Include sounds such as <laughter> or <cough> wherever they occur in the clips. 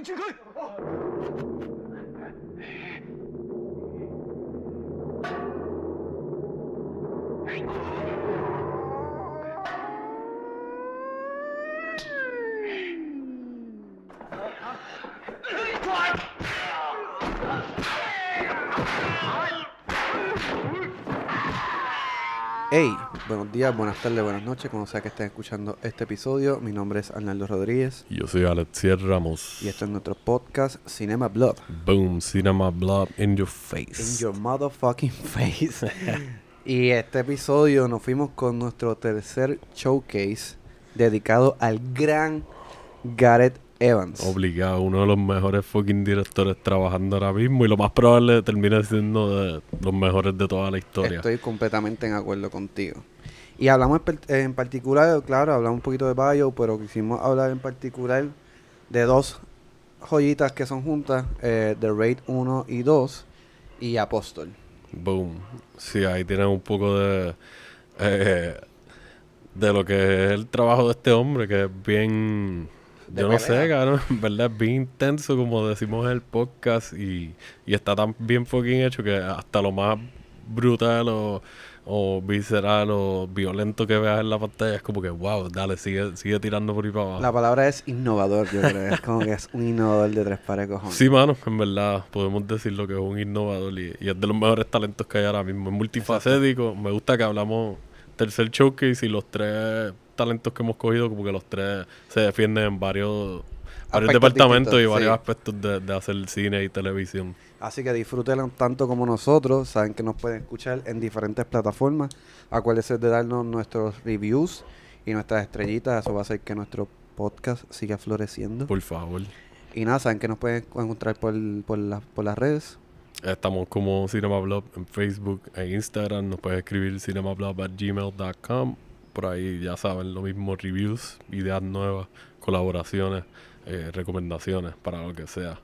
围住佢。Hey. Buenos días, buenas tardes, buenas noches, como sea que estén escuchando este episodio. Mi nombre es Arnaldo Rodríguez Yo soy Alexier Ramos. y este es nuestro podcast Cinema Blood. Boom, Cinema Blood in your In face. your motherfucking face. y este episodio nos fuimos con nuestro tercer showcase dedicado al gran Gareth Evans. Obligado, uno de los mejores fucking directores trabajando ahora mismo y lo más probable termina siendo de los mejores de toda la historia. Estoy completamente en acuerdo contigo. Y hablamos en, particular, claro, hablamos un poquito de Bio, pero quisimos hablar en particular de dos joyitas que son juntas, eh, The Raid 1 y 2 y Apóstol. Boom. Sí, ahí tienen un poco de eh, de lo que es el trabajo de este hombre, que es bien, De yo no sé, cabrón, en verdad es bien intenso, como decimos en el podcast, y, y está tan bien fucking hecho que hasta lo más brutal o, o visceral o violento que veas en la pantalla es como que, wow, dale, sigue, sigue tirando por ahí para abajo. La palabra es innovador, yo creo. Es como que es un innovador de tres pares de cojones. Sí, mano, en verdad podemos decir lo que es un innovador y, y es de los mejores talentos que hay ahora mismo. Es multifacético. Me gusta que hablamos tercer showcase y los tres talentos que hemos cogido, como que los tres se defienden en varios, varios departamentos y varios sí. aspectos de, de hacer cine y televisión. Así que disfrútenlo tanto como nosotros. Saben que nos pueden escuchar en diferentes plataformas. Acuérdense de darnos nuestros reviews y nuestras estrellitas. Eso va a hacer que nuestro podcast siga floreciendo. Por favor. Y nada, saben que nos pueden encontrar por, por, la- por las redes. Estamos como CinemaBlog en Facebook e Instagram. Nos puedes escribir cinemablog.gmail.com. Por ahí ya saben, lo mismo, reviews, ideas nuevas, colaboraciones, eh, recomendaciones para lo que sea.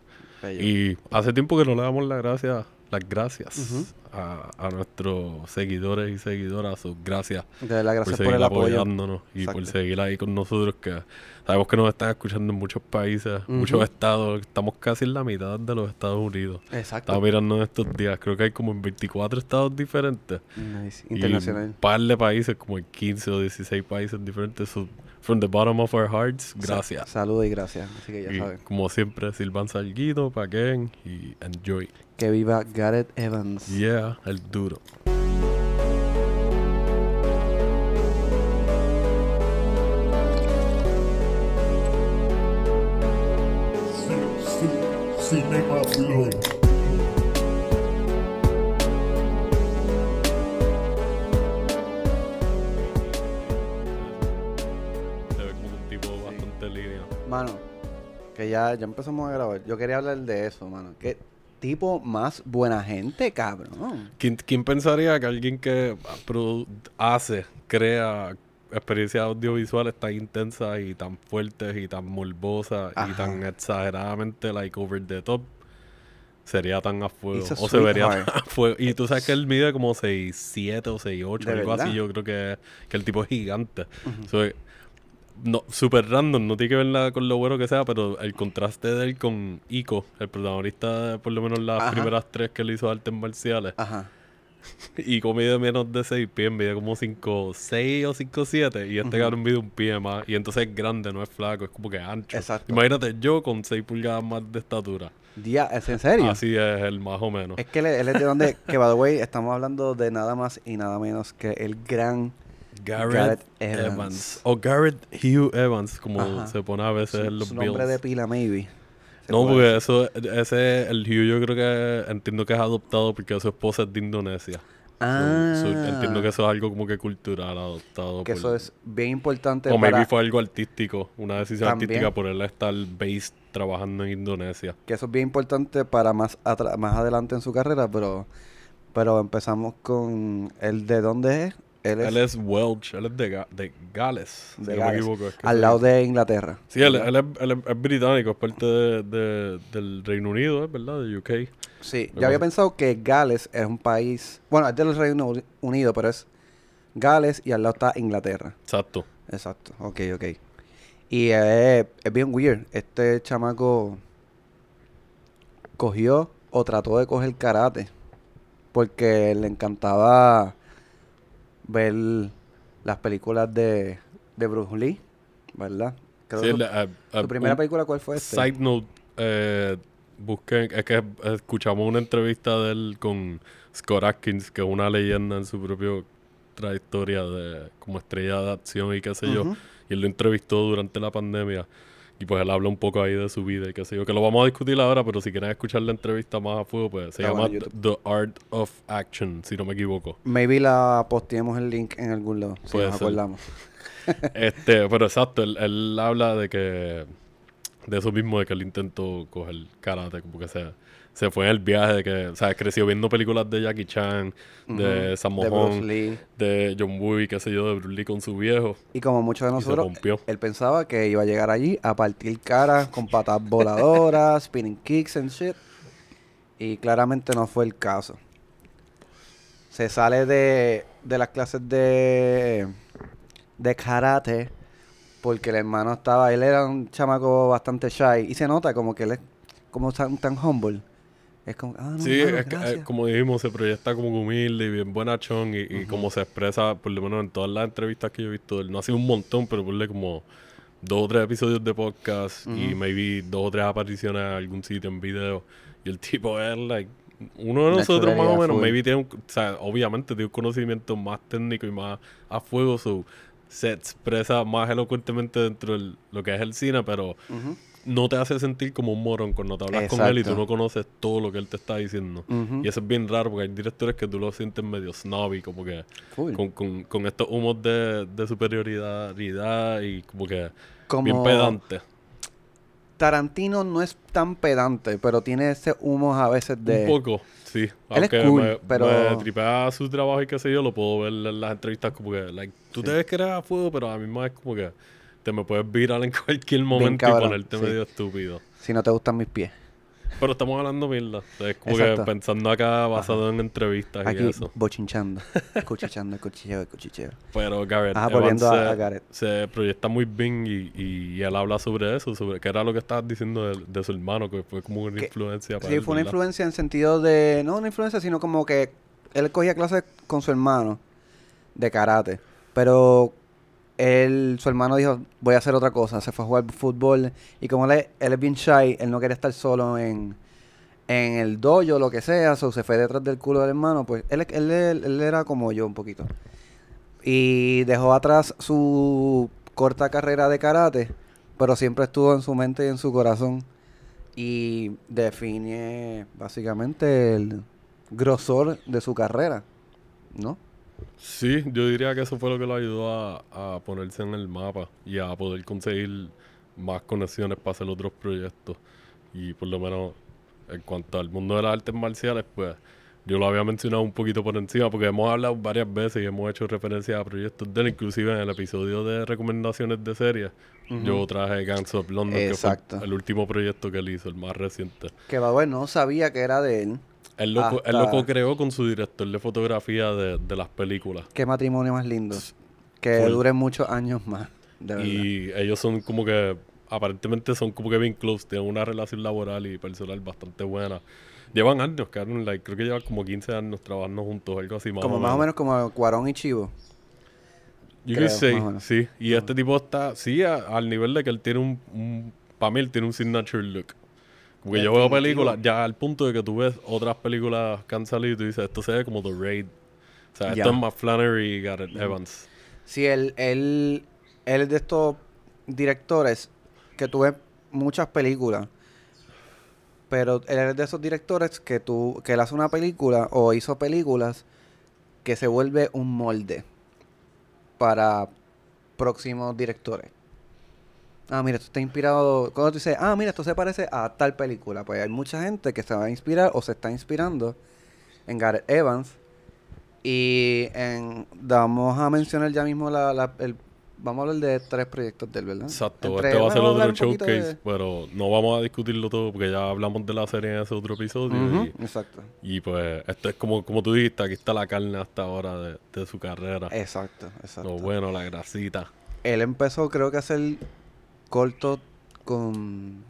Y hace tiempo que no le damos las gracias, las gracias a, a nuestros seguidores y seguidoras. Sus gracias De verdad, gracias por el apoyo. apoyándonos y por seguir ahí con nosotros. Que sabemos que nos están escuchando en muchos países, muchos estados. Estamos casi en la mitad de los Estados Unidos. Exacto. Estaba mirando en estos días, creo que hay como en 24 estados diferentes. Nice. Y un par de países, como en 15 o 16 países diferentes. So, from the bottom of our hearts, gracias. Saludos y gracias. Así que ya Y saben. como siempre, Silvan Salguito, paquen y enjoy. Que viva Gareth Evans. Yeah, el duro. Cinema Blood. Mano, que ya, ya empezamos a grabar. Yo quería hablar de eso, mano. Qué tipo más buena gente, cabrón. ¿Quién, quién pensaría que alguien que hace, crea experiencias audiovisuales tan intensas y tan fuertes y tan morbosas y tan exageradamente like over the top sería tan a fuego a o se vería tan a fuego. Y tú sabes que él mide como 6'7 o 6'8 ¿De algo así. yo creo que, que el tipo es gigante. So, no, super random, no tiene que ver nada con lo bueno que sea, pero el contraste de él con Ico, el protagonista de por lo menos las Ajá. primeras tres que él hizo artes marciales, Ajá. <laughs> y mide menos de 6 pies, mide como 5, 6 o 5, 7. Y este Ujú. cabrón mide un pie más. Y entonces es grande, no es flaco, es como que ancho. Exacto. Imagínate yo con 6 pulgadas más de estatura. Día, ¿es en serio? Así es el más o menos. Es que él, él es de donde, que by the way, estamos hablando de nada más y nada menos que el gran Garrett, Evans. Evans. O Garrett Hugh Evans, como Ajá. se pone a veces su, en los su nombre Bills. de pila, maybe. No, porque eso, ese, el Hugh yo creo que entiendo que es adoptado porque su esposa es de Indonesia. Ah, So, entiendo que eso es algo como que cultural adoptado. que por- eso es bien importante O maybe fue algo artístico, una decisión También. artística por él estar based trabajando en Indonesia. que eso es bien importante para más más adelante en su carrera, pero pero empezamos con el de dónde es. Él es, Él es Welsh, él es de, Ga- de Gales, De si no me equivoco. es que al lado de Inglaterra. Sí, él, él es, él es- es británico, es parte de, de- del Reino Unido, ¿es verdad? De UK. Sí, yo había pensado que Gales es un país, bueno, es del Reino Uni- Unido, pero es Gales y al lado está Inglaterra. Exacto. Exacto, ok, ok. Y eh, es bien weird. Este chamaco cogió o trató de coger karate porque le encantaba ver las películas de, de Bruce Lee, ¿verdad? Creo Sí, que la- a- a- ¿Tu primera un película cuál fue este? Side note, eh, busquen, es que escuchamos una entrevista de él con Scott Atkins, que es una leyenda en su propia trayectoria de como estrella de acción y qué sé yo. Y él lo entrevistó durante la pandemia. Y pues él habla un poco ahí de su vida y qué sé yo. Que lo vamos a discutir ahora, pero si quieren escuchar la entrevista más a fuego, pues se Ah, llama bueno, The Art of Action, si no me equivoco. Maybe la posteemos el link en algún lado, si Puede nos ser. acordamos. <laughs> este, pero exacto, él, él habla de que de eso mismo de que él intentó coger karate, como que se, se fue en el viaje de que, o sea, creció viendo películas de Jackie Chan, de Ujú. Sammo De John Woo, qué sé yo, de Bruce Lee con su viejo. Y como muchos de nosotros, él pensaba que iba a llegar allí a partir cara con patas voladoras, <laughs> spinning kicks and shit. Y claramente no fue el caso. Se sale de, de las clases de, de karate porque el hermano estaba, él era un chamaco bastante shy y se nota como que él es como tan, tan humble. Es como, ah, no, Sí, mano, es que, eh, como dijimos, se proyecta como humilde y bien buenachón y, y como se expresa, por lo menos en todas las entrevistas que yo he visto, él no ha sido un montón, pero ponle como dos o tres episodios de podcast y Ujú. maybe dos o tres apariciones en algún sitio en video. Y el tipo es, like, uno de nosotros más o menos, maybe tiene un, o sea, obviamente tiene un conocimiento más técnico y más a fuego, so, se expresa más elocuentemente dentro de lo que es el cine, pero Ujú, no te hace sentir como un morón cuando te hablas con él y tú no conoces todo lo que él te está diciendo. Y eso es bien raro porque hay directores que tú lo sientes medio snobby, como que Full. con, con, con estos humos de, de superioridad y como que Como bien pedante. Tarantino no es tan pedante, pero tiene ese humo a veces de... Un poco, sí. Él es Aunque cool, me, pero- me tripea su trabajo y qué sé yo, lo puedo ver en las entrevistas como que, like, tú te ves que eres a fuego, pero a mí más es como que te me puedes virar en <laughs> cualquier momento y ponerte sí. medio estúpido. Si no te gustan mis pies. Pero estamos hablando mierda. Es como Exacto. que pensando acá basado en entrevistas y Aquí eso. bochinchando. <laughs> Cuchicheando, cuchicheo, cuchicheo. Pero Garrett Ajá, Evans volviendo a- se, a Garrett. se proyecta muy bien y, y él habla sobre eso, sobre que era lo que estabas diciendo de, de su hermano, que fue como una Que- influencia para Sí, él, fue una ¿verdad? influencia en sentido de... No una influencia, sino como que él cogía clases con su hermano de karate. Pero él, su hermano dijo, voy a hacer otra cosa. Se fue a jugar fútbol. Y como él, es- bien shy, él no quería estar solo en, en el dojo, lo que sea. So se fue detrás del culo del hermano. Pues él, él, él era como yo un poquito. Y dejó atrás su corta carrera de karate. Pero siempre estuvo en su mente y en su corazón. Y define básicamente el grosor de su carrera. ¿No? Sí, yo diría que eso fue lo que lo ayudó a, a ponerse en el mapa y a poder conseguir más conexiones para hacer otros proyectos. Y por lo menos en cuanto al mundo de las artes marciales, pues yo lo había mencionado un poquito por encima porque hemos hablado varias veces y hemos hecho referencia a proyectos de él, inclusive en el episodio de recomendaciones de series. Yo traje Gangs of London, Exacto. que fue el último proyecto que él hizo, el más reciente. Que va bueno, no sabía que era de él. Él lo, él Hasta- lo creó con su director de fotografía de, de las películas. Qué matrimonio más lindo. Que Full. dure muchos años más. De verdad. Y ellos son como que, aparentemente son como que bien close, tienen una relación laboral y personal bastante buena. Llevan años, like, creo que llevan como 15 años trabajando juntos, algo así más como o más o menos como Cuarón y Chivo. You creo, o menos. sí. Y este tipo está, sí, a- al nivel de que él tiene un, un para mí él tiene un signature look. Como que yo veo películas, ya al punto de que tú ves otras películas que han salido y tú dices, esto se ve como The Raid. O sea, Ya. esto es más Flannery y Garrett Evans. Sí, él, él, él es de estos directores que tú ves muchas películas. Pero él es de esos directores que tú, que él hace una película o hizo películas que se vuelve un molde para próximos directores. Ah, mira, esto está inspirado. Cuando tú dices, ah, mira, esto se parece a tal película. Pues hay mucha gente que se va a inspirar o se está inspirando en Gareth Evans. Y en, vamos a mencionar ya mismo la, la- el. Vamos a hablar de tres proyectos de él, ¿verdad? Exacto, Entre- este va a ser otro showcase, de- pero no vamos a discutirlo todo porque ya hablamos de la serie en ese otro episodio. Y, Exacto. y, pues, esto es como, como tú dijiste, aquí está la carne hasta ahora de, de su carrera. Exacto, exacto. Lo bueno, la grasita. Él empezó, creo que a hacer cortos con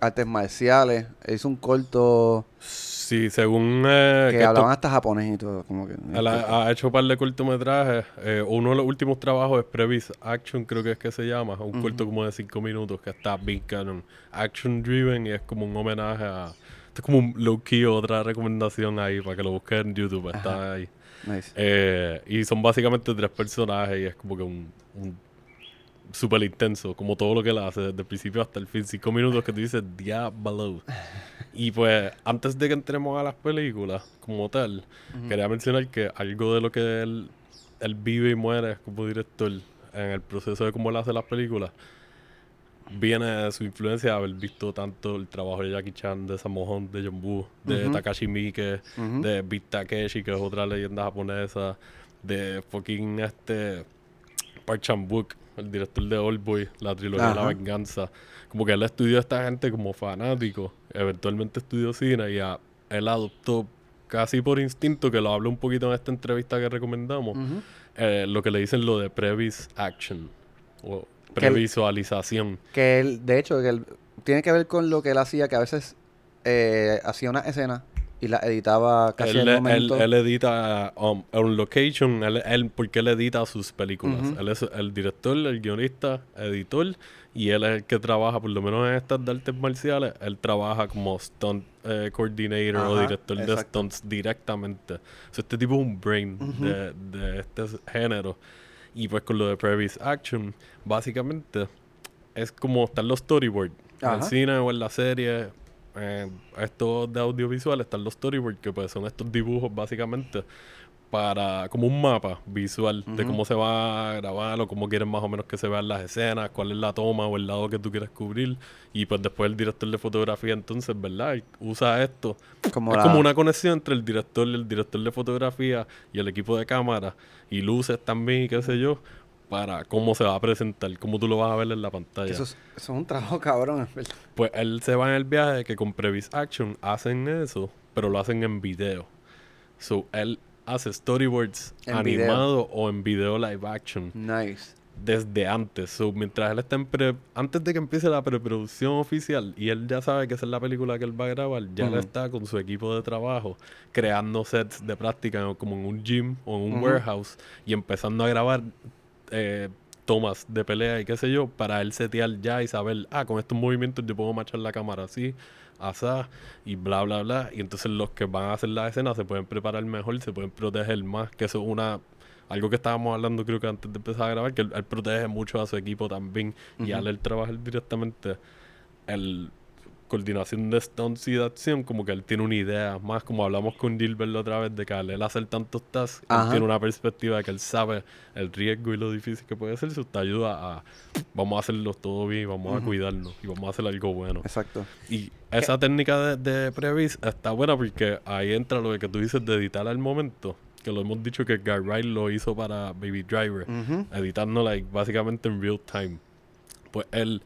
artes marciales. Hizo un corto Sí, según... eh, que que esto- hablaban hasta japonés y todo. Como que, ha, hecho un par de cortometrajes. eh, uno de los últimos trabajos es Previs Action, creo que es que se llama. Un corto como de 5 minutos que está Big Canon. Action Driven y es como un homenaje a... Esto es como un low-key, otra recomendación ahí para que lo busquen en YouTube. Está ahí. Nice. Eh, y son básicamente tres personajes y es como que un, un súper intenso, como todo lo que él hace, desde el principio hasta el fin. Cinco minutos que tú dices, diablo. Y pues, antes de que entremos a las películas como tal, quería mencionar que algo de lo que él, él vive y muere como director en el proceso de cómo él hace las películas, viene de su influencia de haber visto tanto el trabajo de Jackie Chan, de Sammo de John Woo, de. Takashi Miike, Ujú. de Beat Takeshi, que es otra leyenda japonesa, de fucking este Park Chan-wook, el director de Oldboy, la trilogía de La. Venganza. Como que él estudió a esta gente como fanático, eventualmente estudió cine y a- él adoptó casi por instinto, que lo hablo un poquito en esta entrevista que recomendamos, eh, lo que le dicen lo de previs action o Que previsualización. Que él, de hecho, que él, tiene que ver con lo que él hacía, que a veces eh, hacía una escena y la editaba casi Él, él- momento. él edita um, on location, él, él- porque él edita sus películas. Él es el director, el guionista, editor, y él es el que trabaja, por lo menos en estas de artes marciales, él trabaja como stunt eh, coordinator o director de stunts directamente. O sea, este tipo es un brain de, de este género. Y pues con lo de Previs Action, básicamente es como están los storyboards. En el cine o en la serie, eh, estos de audiovisual están los storyboards, que pues son estos dibujos básicamente para como un mapa visual de cómo se va a grabar o cómo quieren más o menos que se vean las escenas, cuál es la toma o el lado que tú quieres cubrir. Y pues después el director de fotografía entonces, ¿verdad? Usa esto como es la- como una conexión entre el director y el director de fotografía y el equipo de cámara y luces también y qué sé yo para cómo se va a presentar, cómo tú lo vas a ver en la pantalla. eso, es, eso es un trabajo cabrón, en verdad. Pues él se va en el viaje que con Previs Action hacen eso, pero lo hacen en video. So él hace storyboards En video. animados o en video live action Nice. desde antes. So, mientras él está en pre antes de que empiece la preproducción oficial y él ya sabe que esa es la película que él va a grabar, ya él Ujú. está con su equipo de trabajo creando sets de práctica como en un gym o en un warehouse y empezando a grabar eh, tomas de pelea y qué sé yo para él setear ya y saber, ah, con estos movimientos yo puedo marchar la cámara así, asá y bla bla bla y entonces los que van a hacer la escena se pueden preparar mejor, se pueden proteger más, que eso es una algo que estábamos hablando creo que antes de empezar a grabar, que él, él protege mucho a su equipo también y al él trabajar directamente el coordinación de stunts y de acción, como que él tiene una idea, más como hablamos con Gilbert la otra vez, de que al él hacer tantos tasks, él Ajá. tiene una perspectiva de que él sabe el riesgo y lo difícil que puede ser, eso te ayuda a, vamos a hacerlo todo bien, vamos a cuidarnos y vamos a hacer algo bueno. Exacto. Y esa técnica de, de Previs está buena porque ahí entra lo que tú dices de editar al momento, que lo hemos dicho que Guy Wright lo hizo para Baby Driver, Ujú. editando like, básicamente en real time. Pues él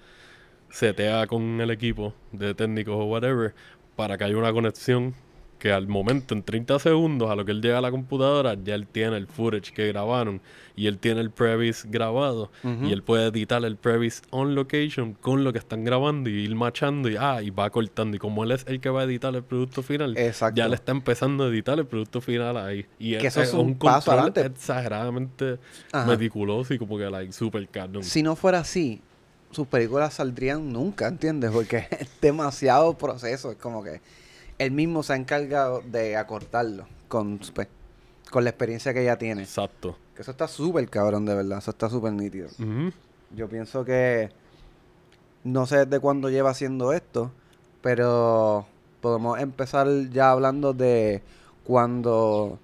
setea con el equipo de técnicos o whatever para que haya una conexión que al momento, en 30 segundos, a lo que él llega a la computadora, ya él tiene el footage que grabaron y él tiene el previs grabado Ujú. y él puede editar el previs on location con lo que están grabando y ir machando y, ah, y va cortando. Y como él es el que va a editar el producto final, Exacto. ya le está empezando a editar el producto final ahí. Y Que eso es un paso control adelante. exageradamente Ajá. meticuloso y como que like super canon. Si no fuera así, sus películas saldrían nunca, ¿entiendes? Porque <laughs> es demasiado proceso. Es como que él mismo se ha encargado de acortarlo con, pues, con la experiencia que ya tiene. Exacto. Que eso está súper cabrón, de verdad. Eso está súper nítido. Yo pienso que no sé desde cuándo lleva haciendo esto, pero podemos empezar ya hablando de cuando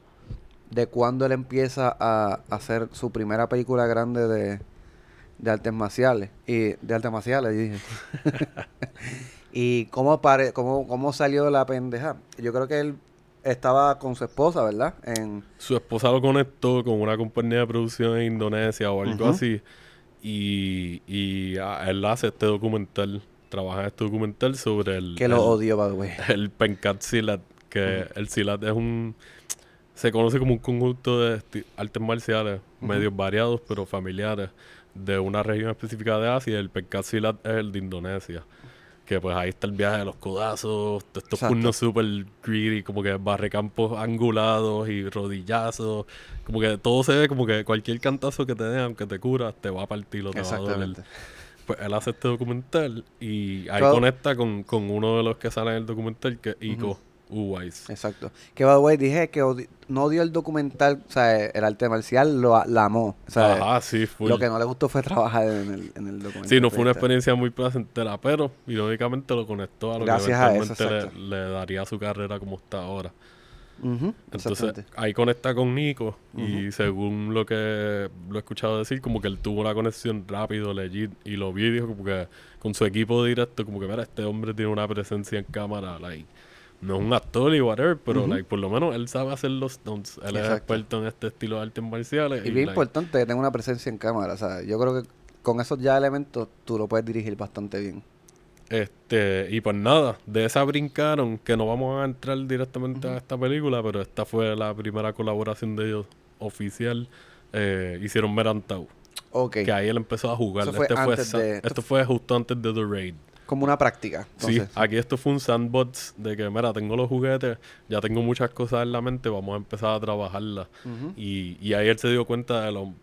de cuando él empieza a hacer su primera película grande de, de artes marciales y de artes marciales dije. <laughs> <laughs> y cómo pare, cómo, cómo salió la pendeja. Yo creo que él estaba con su esposa, ¿verdad? En Su esposa lo conectó con una compañía de producción en Indonesia o algo así. Y, y ah, él hace este documental, trabaja en este documental sobre el, que lo el, odio, by the way. <laughs> el Penkat Silat, que el Silat es un... Se conoce como un conjunto de artes marciales, Ujú. medios variados pero familiares, de una región específica de Asia. El Penkat Silat es el de Indonesia. Que pues ahí está el viaje de los codazos, de estos turnos super greedy, como que barrecampos angulados y rodillazos. Como que todo se ve como que cualquier cantazo que te den, aunque te curas, te va a partir o te va a doler. Pues él hace este documental y ahí conecta con, con uno de los que sale en el documental, que es Ico Uwais. Exacto. Que, by the way, dije que odi- no dio el documental, o sea, el arte marcial lo la amó. O sea, Ajá, sí, full. lo que no le gustó fue trabajar en el, en el documental. Sí, no fue una experiencia muy placentera, pero irónicamente lo conectó a lo Gracias que a eso, eventualmente le, le daría su carrera como está ahora. Entonces ahí conecta con Nico y según lo que lo he escuchado decir, como que él tuvo una conexión rápido, legit, y lo vi dijo como que con su equipo directo, como que mira, este hombre tiene una presencia en cámara, like, no es un actor y whatever, pero like, por lo menos él sabe hacer los stunts. Él es Exacto. experto en este estilo de artes marciales. Y bien like, importante que tenga una presencia en cámara. O sea, yo creo que con esos ya elementos tú lo puedes dirigir bastante bien. Este, y pues nada, de esa brincaron, que no vamos a entrar directamente a esta película, pero esta fue la primera colaboración de ellos oficial. Eh, hicieron Merantau, Ok. que ahí él empezó a jugar. Fue Este fue de- esto fue justo antes de The Raid. Como una práctica. Sí, Entonces, aquí esto fue un sandbox de que, mira, tengo los juguetes, ya tengo muchas cosas en la mente, vamos a empezar a trabajarlas. Ujú. y, y ahí él se dio cuenta de, lo,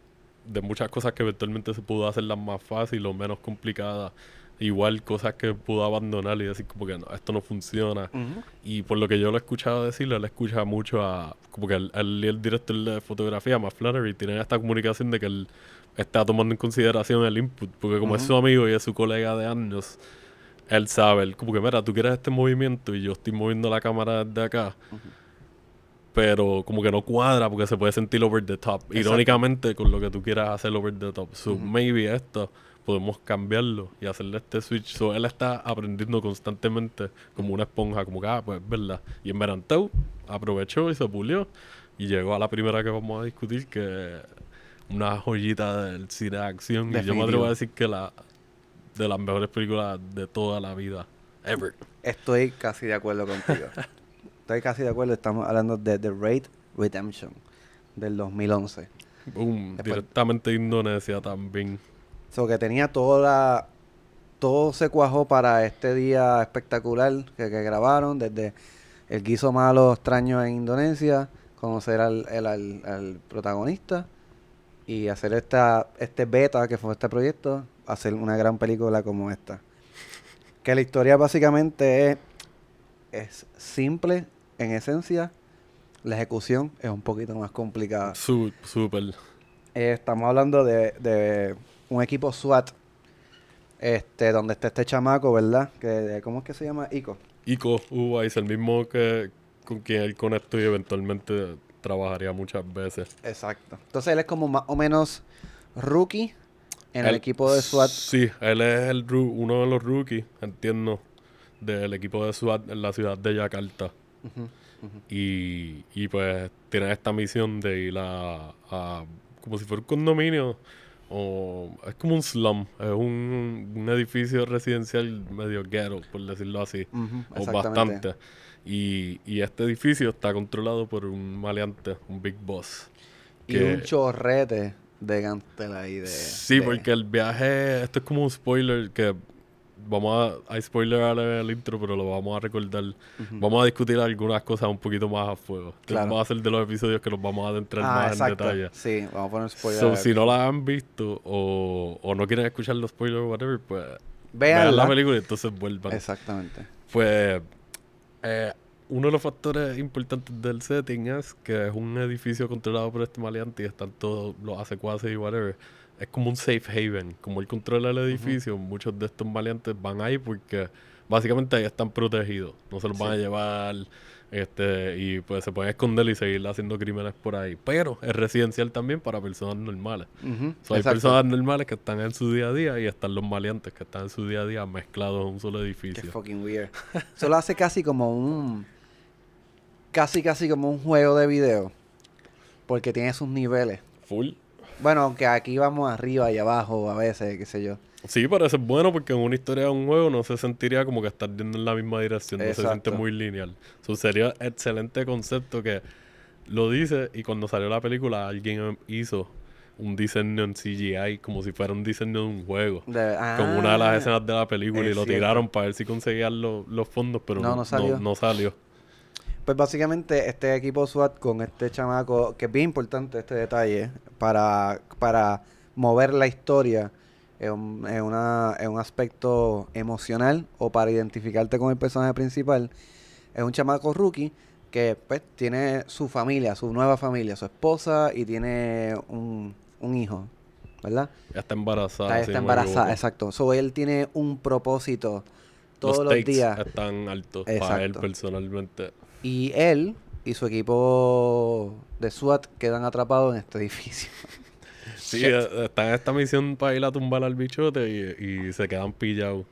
de muchas cosas que eventualmente se pudo hacerlas más fácil o menos complicadas. Igual cosas que pudo abandonar y decir como que no, esto no funciona. Ujú. Y por lo que yo lo he escuchado decirle, él escucha mucho a... Como que él, él y el director de fotografía, más Flannery, tienen esta comunicación de que él está tomando en consideración el input. Porque como es su amigo y es su colega de años, él sabe, él como que, mira, tú quieres este movimiento y yo estoy moviendo la cámara desde acá. Pero como que no cuadra porque se puede sentir over the top. Irónicamente, con lo que tú quieras hacer over the top. So, maybe esto podemos cambiarlo y hacerle este switch. So, él está aprendiendo constantemente como una esponja, como que, ah, pues, verdad. Y en Merantau aprovechó y se pulió. Y llegó a la primera que vamos a discutir, que es una joyita del cine de acción. Y yo me atrevo a decir que la de las mejores películas de toda la vida. Ever. Estoy casi de acuerdo contigo. <laughs> Estoy casi de acuerdo. Estamos hablando de The Raid Redemption del 2011. Boom. Después- Directamente de Indonesia también. So que tenía toda la... Todo se cuajó para este día espectacular que, que grabaron, desde el guiso malo extraño en Indonesia, conocer al, el- al, al protagonista y hacer esta este beta que fue este proyecto, hacer una gran película como esta. Que la historia básicamente es, es simple en esencia, la ejecución es un poquito más complicada. Súper. Eh, estamos hablando de, de un equipo SWAT, este, donde está este chamaco, ¿verdad? Que, ¿Cómo es que se llama? Ico. Ico Uwais, el mismo que con quien él conectó y eventualmente trabajaría muchas veces. Exacto. Entonces él es como más o menos rookie en el equipo de SWAT. Sí, él es el uno de los rookies, entiendo, del equipo de SWAT en la ciudad de Yakarta. Y, y pues tiene esta misión de ir a, a- como si fuera un condominio o es como un slum, es un, un edificio residencial medio ghetto, por decirlo así, o bastante. Y, y este edificio está controlado por un maleante, un big boss. Y un chorrete de gantel ahí de... Sí, de- porque el viaje, esto es como un spoiler que vamos a, hay spoiler al el intro, pero lo vamos a recordar. Vamos a discutir algunas cosas un poquito más a fuego. Claro. vamos a hacer de los episodios que nos vamos a adentrar Ah, más exacto. en detalle. Sí, vamos a poner spoiler. So, si no la han visto o, o no quieren escuchar los spoilers o whatever, pues vean la película y entonces vuelvan. Exactamente. Pues eh, uno de los factores importantes del setting es que es un edificio controlado por este maleante y están todos los secuaces y whatever. Es como un safe haven. Como él controla el edificio, muchos de estos maleantes van ahí porque básicamente ahí están protegidos. No se los van a llevar este y pues se pueden esconder y seguir haciendo crímenes por ahí. Pero es residencial también para personas normales. Ujú, So, hay personas normales que están en su día a día y están los maleantes que están en su día a día mezclados en un solo Qué edificio. fucking weird. Solo hace casi como un. Casi, casi como un juego de video. Porque tiene sus niveles. Full. Bueno, aunque aquí vamos arriba y abajo a veces, qué sé yo. Sí, parece bueno porque en una historia de un juego no se sentiría como que estás yendo en la misma dirección, no se siente muy lineal. Sería excelente concepto que lo dice y cuando salió la película alguien hizo un diseño en CGI como si fuera un diseño de un juego. De- Con una de las Ah, escenas de la película y lo cierto. tiraron para ver si conseguían lo- los fondos, pero No, no, no salió. no salió. Pues básicamente este equipo SWAT con este chamaco, que es bien importante este detalle, para, para mover la historia en un, en una, en un aspecto emocional o para identificarte con el personaje principal, es un chamaco rookie que pues tiene su familia, su nueva familia, su esposa y tiene un, un hijo, ¿verdad? Ya está embarazada. Está, está embarazada, exacto. So él tiene un propósito todos los, días. están altos para él Exacto. personalmente. Y él y su equipo de SWAT quedan atrapados en este edificio. <laughs> Sí, eh, está en esta misión para ir a tumbar al bichote y, y se quedan pillados.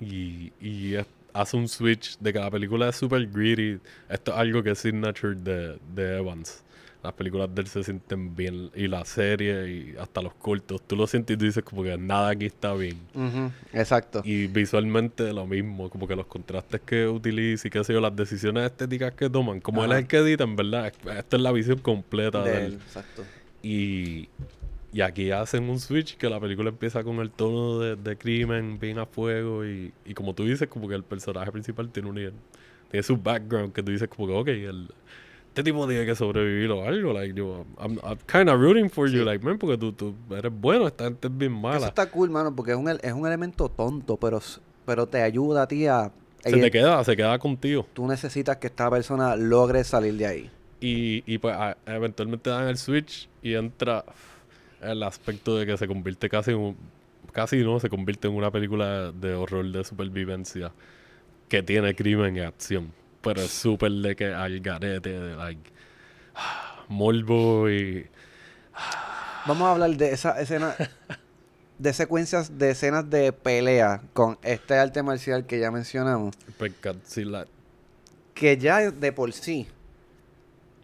Y, y es- hace un switch de que la película es super greedy. Esto es algo que es signature de, de Evans. Las películas de él se sienten bien. Y la serie y hasta los cortos. Tú lo sientes y tú dices como que nada aquí está bien. Exacto. Y visualmente lo mismo, como que los contrastes que utiliza y qué sé yo, las decisiones estéticas que toman. Como él es el que edita, en verdad, esta es la visión completa de, De él. él, exacto. Y, y aquí hacen un switch que la película empieza con el tono de, de crimen, bien a fuego y, y como tú dices, como que el personaje principal tiene un tiene su background que tú dices como que, ok, el, este tipo tiene que sobrevivir o algo, like, yo, I'm, I'm kind of rooting for you, like, man, porque tú, tú eres bueno, esta gente es bien Eso mala. está cool, mano, porque es un, es un elemento tonto, pero, pero te ayuda a ti a... Se te queda, se queda contigo. Tú necesitas que esta persona logre salir de ahí. Y, y pues a- eventualmente dan el switch y entra el aspecto de que se convierte casi en un, casi no, se convierte en una película de horror de supervivencia que tiene crimen y acción. Pero es súper de que al garete, de like <sighs> morbo y <sighs> Vamos a hablar de esa escena, de secuencias de escenas de pelea con este arte marcial que ya mencionamos. pues, que ya de por sí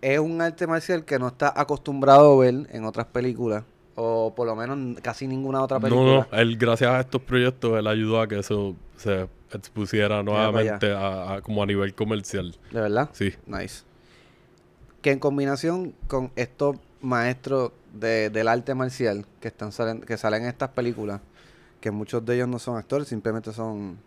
es un arte marcial que no está acostumbrado a ver en otras películas o por lo menos casi ninguna otra No, película. no, él gracias a estos proyectos él ayudó a que eso se expusiera nuevamente a, a- como a nivel comercial. De verdad. Sí. Nice. Que en combinación con estos maestros de- del arte marcial que están salen, que salen en estas películas, que muchos de ellos no son actores, simplemente son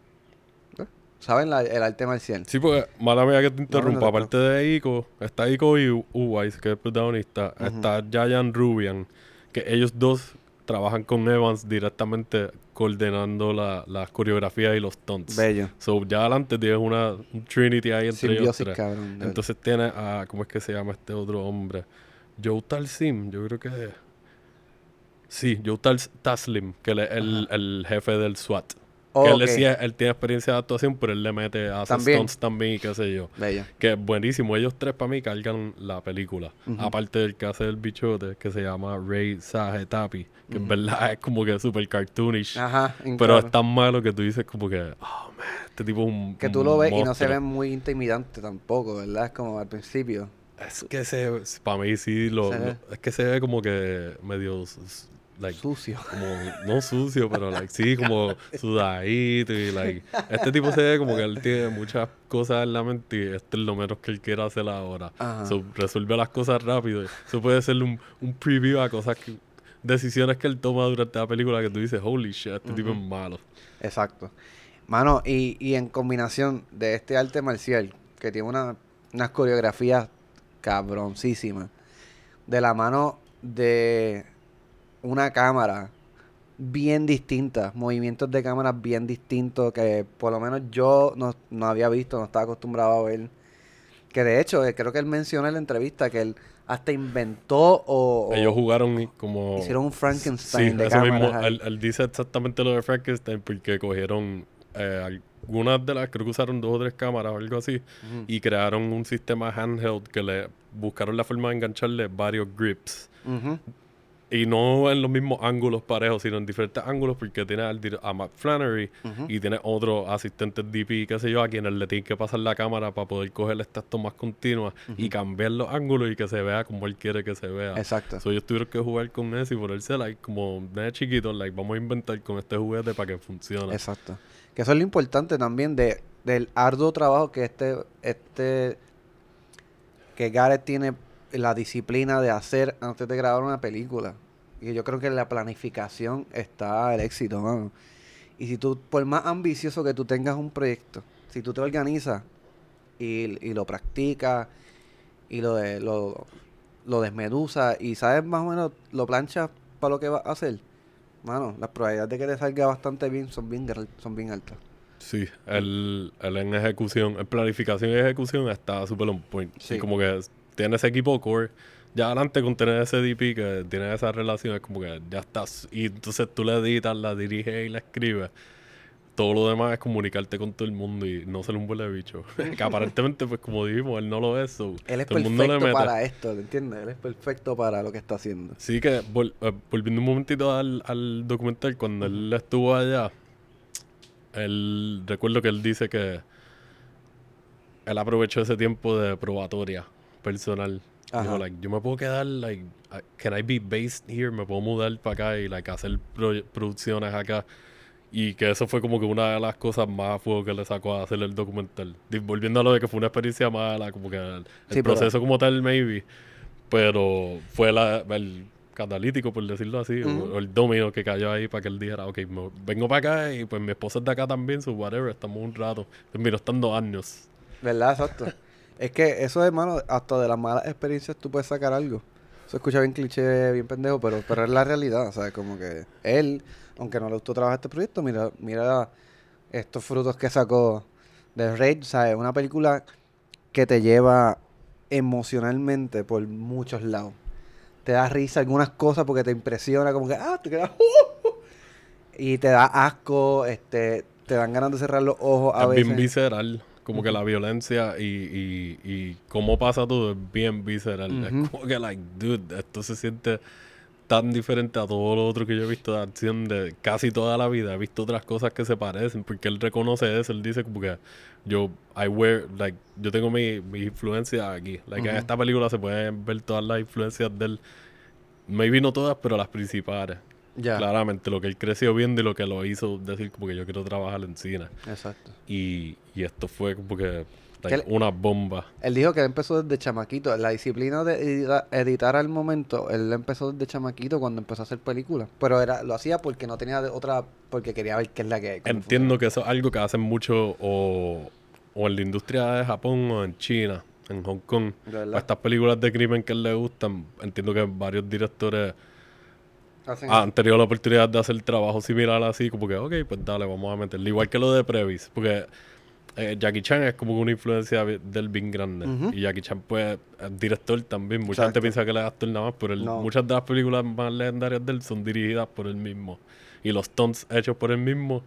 ¿eh? saben la- el arte marcial. Sí, porque, mala mía que te no, interrumpa, no. aparte de Ico, está Ico y Uwais, que es el protagonista, está Jayan Rubian, que ellos dos trabajan con Evans directamente coordinando la, las coreografías y los stunts. Bello. So, ya adelante tienes una un Trinity ahí entre ellos Simbiosis, tres. cabrón. Entonces tiene a, ¿cómo es que se llama este otro hombre? Joe Talsim, yo creo que. Sí, Joe Taslim, que es el, el jefe del SWAT. Oh, que él, ok. decía, él tiene experiencia de actuación, pero él le mete a hacer También. stunts también y qué sé yo. Bello. Que es buenísimo. Ellos tres para mí cargan la película. Ujú. Aparte del que hace el bichote, que se llama Ray Sajetapi. Que en verdad es como que super cartoonish. Ajá. pero claro. es tan malo que tú dices como que, oh man, este tipo es un Que tú lo ves y no se monstruo". ve muy intimidante tampoco, ¿verdad? Es como al principio. Es que se para mí sí lo, lo- es que se ve como que medio like Sucio. como no sucio, pero like sí como <laughs> sudadito y like este tipo se ve como que él tiene muchas cosas en la mente y esto es lo menos que él quiere hacer ahora. So, resuelve las cosas rápido. Eso puede ser un, un preview a cosas que decisiones que él toma durante la película que tú dices, "Holy shit, este tipo es malo." Exacto. Mano, y, y en combinación de este arte marcial, que tiene una, unas coreografías cabroncísimas, de la mano de una cámara bien distinta, movimientos de cámara bien distintos que por lo menos yo no, no había visto, no estaba acostumbrado a ver. Que de hecho, eh, creo que él menciona en la entrevista que él hasta inventó o, o Ellos jugaron como hicieron un Frankenstein Sí, de eso cámaras mismo. Él, él dice exactamente lo de Frankenstein porque cogieron eh, algunas de las, creo que usaron dos o tres cámaras o algo así, y crearon un sistema handheld que le buscaron la forma de engancharle varios grips. Ujú. Y no en los mismos ángulos parejos, sino en diferentes ángulos porque tiene al a Matt Flannery y tiene otros asistentes DP, qué sé yo, a quienes le tienen que pasar la cámara para poder coger estas tomas continuas y cambiar los ángulos y que se vea como él quiere que se vea. Exacto. So, ellos tuvieron que jugar con eso y ponerse like, como de chiquito, like, vamos a inventar con este juguete para que funcione. Exacto. Que eso es lo importante también de, del arduo trabajo que este, este, que Gareth tiene la disciplina de hacer antes de grabar una película. Y yo creo que en la planificación está el éxito, mano. Y si tú, por más ambicioso que tú tengas un proyecto, si tú te organizas y, y lo practicas y lo, de, lo, lo desmeduzas y sabes más o menos, lo planchas para lo que vas a hacer, mano, las probabilidades de que te salga bastante bien son bien, son bien altas. Sí, el, el en ejecución, en planificación y ejecución está súper on point. Sí. Y como que tiene ese equipo core. Ya adelante con tener ese DP que tiene esa relación, es como que ya estás. Y entonces tú le editas, la diriges y la escribes. Todo lo demás es comunicarte con todo el mundo y no ser un huele bicho. <laughs> que <laughs> aparentemente, pues como dijimos, él no lo es. so, Él es todo el mundo le perfecto para esto, ¿entiendes? Él es perfecto para lo que está haciendo. Sí, que vol- eh, volviendo un momentito al, al documental, cuando él estuvo allá, él recuerdo que él dice que él aprovechó ese tiempo de probatoria personal. Dijo, like, yo me puedo quedar, like, can I be based here? Me puedo mudar para acá y, like, hacer pro- producciones acá. Y que eso fue como que una de las cosas más a fuego que le sacó a hacer el documental. Volviendo a lo de que fue una experiencia mala, como que el, pero- proceso como tal, maybe. Pero fue la, el catalítico, por decirlo así, o, el domino que cayó ahí para que él dijera, ok, me- vengo para acá y pues mi esposa es de acá también, so whatever, estamos un rato. Terminó estando años. ¿Verdad? Exacto. Es que eso, hermano, hasta de las malas experiencias tú puedes sacar algo. Eso escucha bien cliché, bien pendejo, pero, pero es la realidad. O sea, como que él, aunque no le gustó trabajar este proyecto, mira, mira estos frutos que sacó de Raid, ¿sabes? Una película que te lleva emocionalmente por muchos lados. Te da risa algunas cosas porque te impresiona, como que, ah, te quedas, <laughs> "Uh, uh", y te da asco, este, te dan ganas de cerrar los ojos a es veces. bien visceral. Como que la violencia y, y, y cómo pasa todo es bien visceral. Es como que, like, dude, esto se siente tan diferente a todo lo otro que yo he visto de acción de casi toda la vida. He visto otras cosas que se parecen porque él reconoce eso. Él dice como que yo, I wear, like, yo tengo mi, mi influencia aquí. Like, en esta película se pueden ver todas las influencias de él. Maybe no todas, pero las principales. Claramente, lo que él creció viendo y lo que lo hizo decir como que yo quiero trabajar en cine. Exacto. Y, y esto fue como que like, él- una bomba. Él dijo que él empezó desde chamaquito. La disciplina de edita- editar al momento, él empezó desde chamaquito cuando empezó a hacer películas. Pero era lo hacía porque no tenía otra, porque quería ver qué es la que Entiendo que eso es algo que hacen mucho o, o en la industria de Japón o en China, en Hong Kong. Estas películas de crimen que él le gustan, entiendo que varios directores Hacen han tenido la oportunidad de hacer trabajo similar así, como que, ok, pues dale, vamos a meterle. Igual que lo de Previs, porque eh, Jackie Chan es como una influencia del bien grande. Y Jackie Chan, pues, es director también. Mucha Exacto. gente piensa que él es actor nada más, pero él- No. muchas de las películas más legendarias de él son dirigidas por él mismo. Y los stunts hechos por él mismo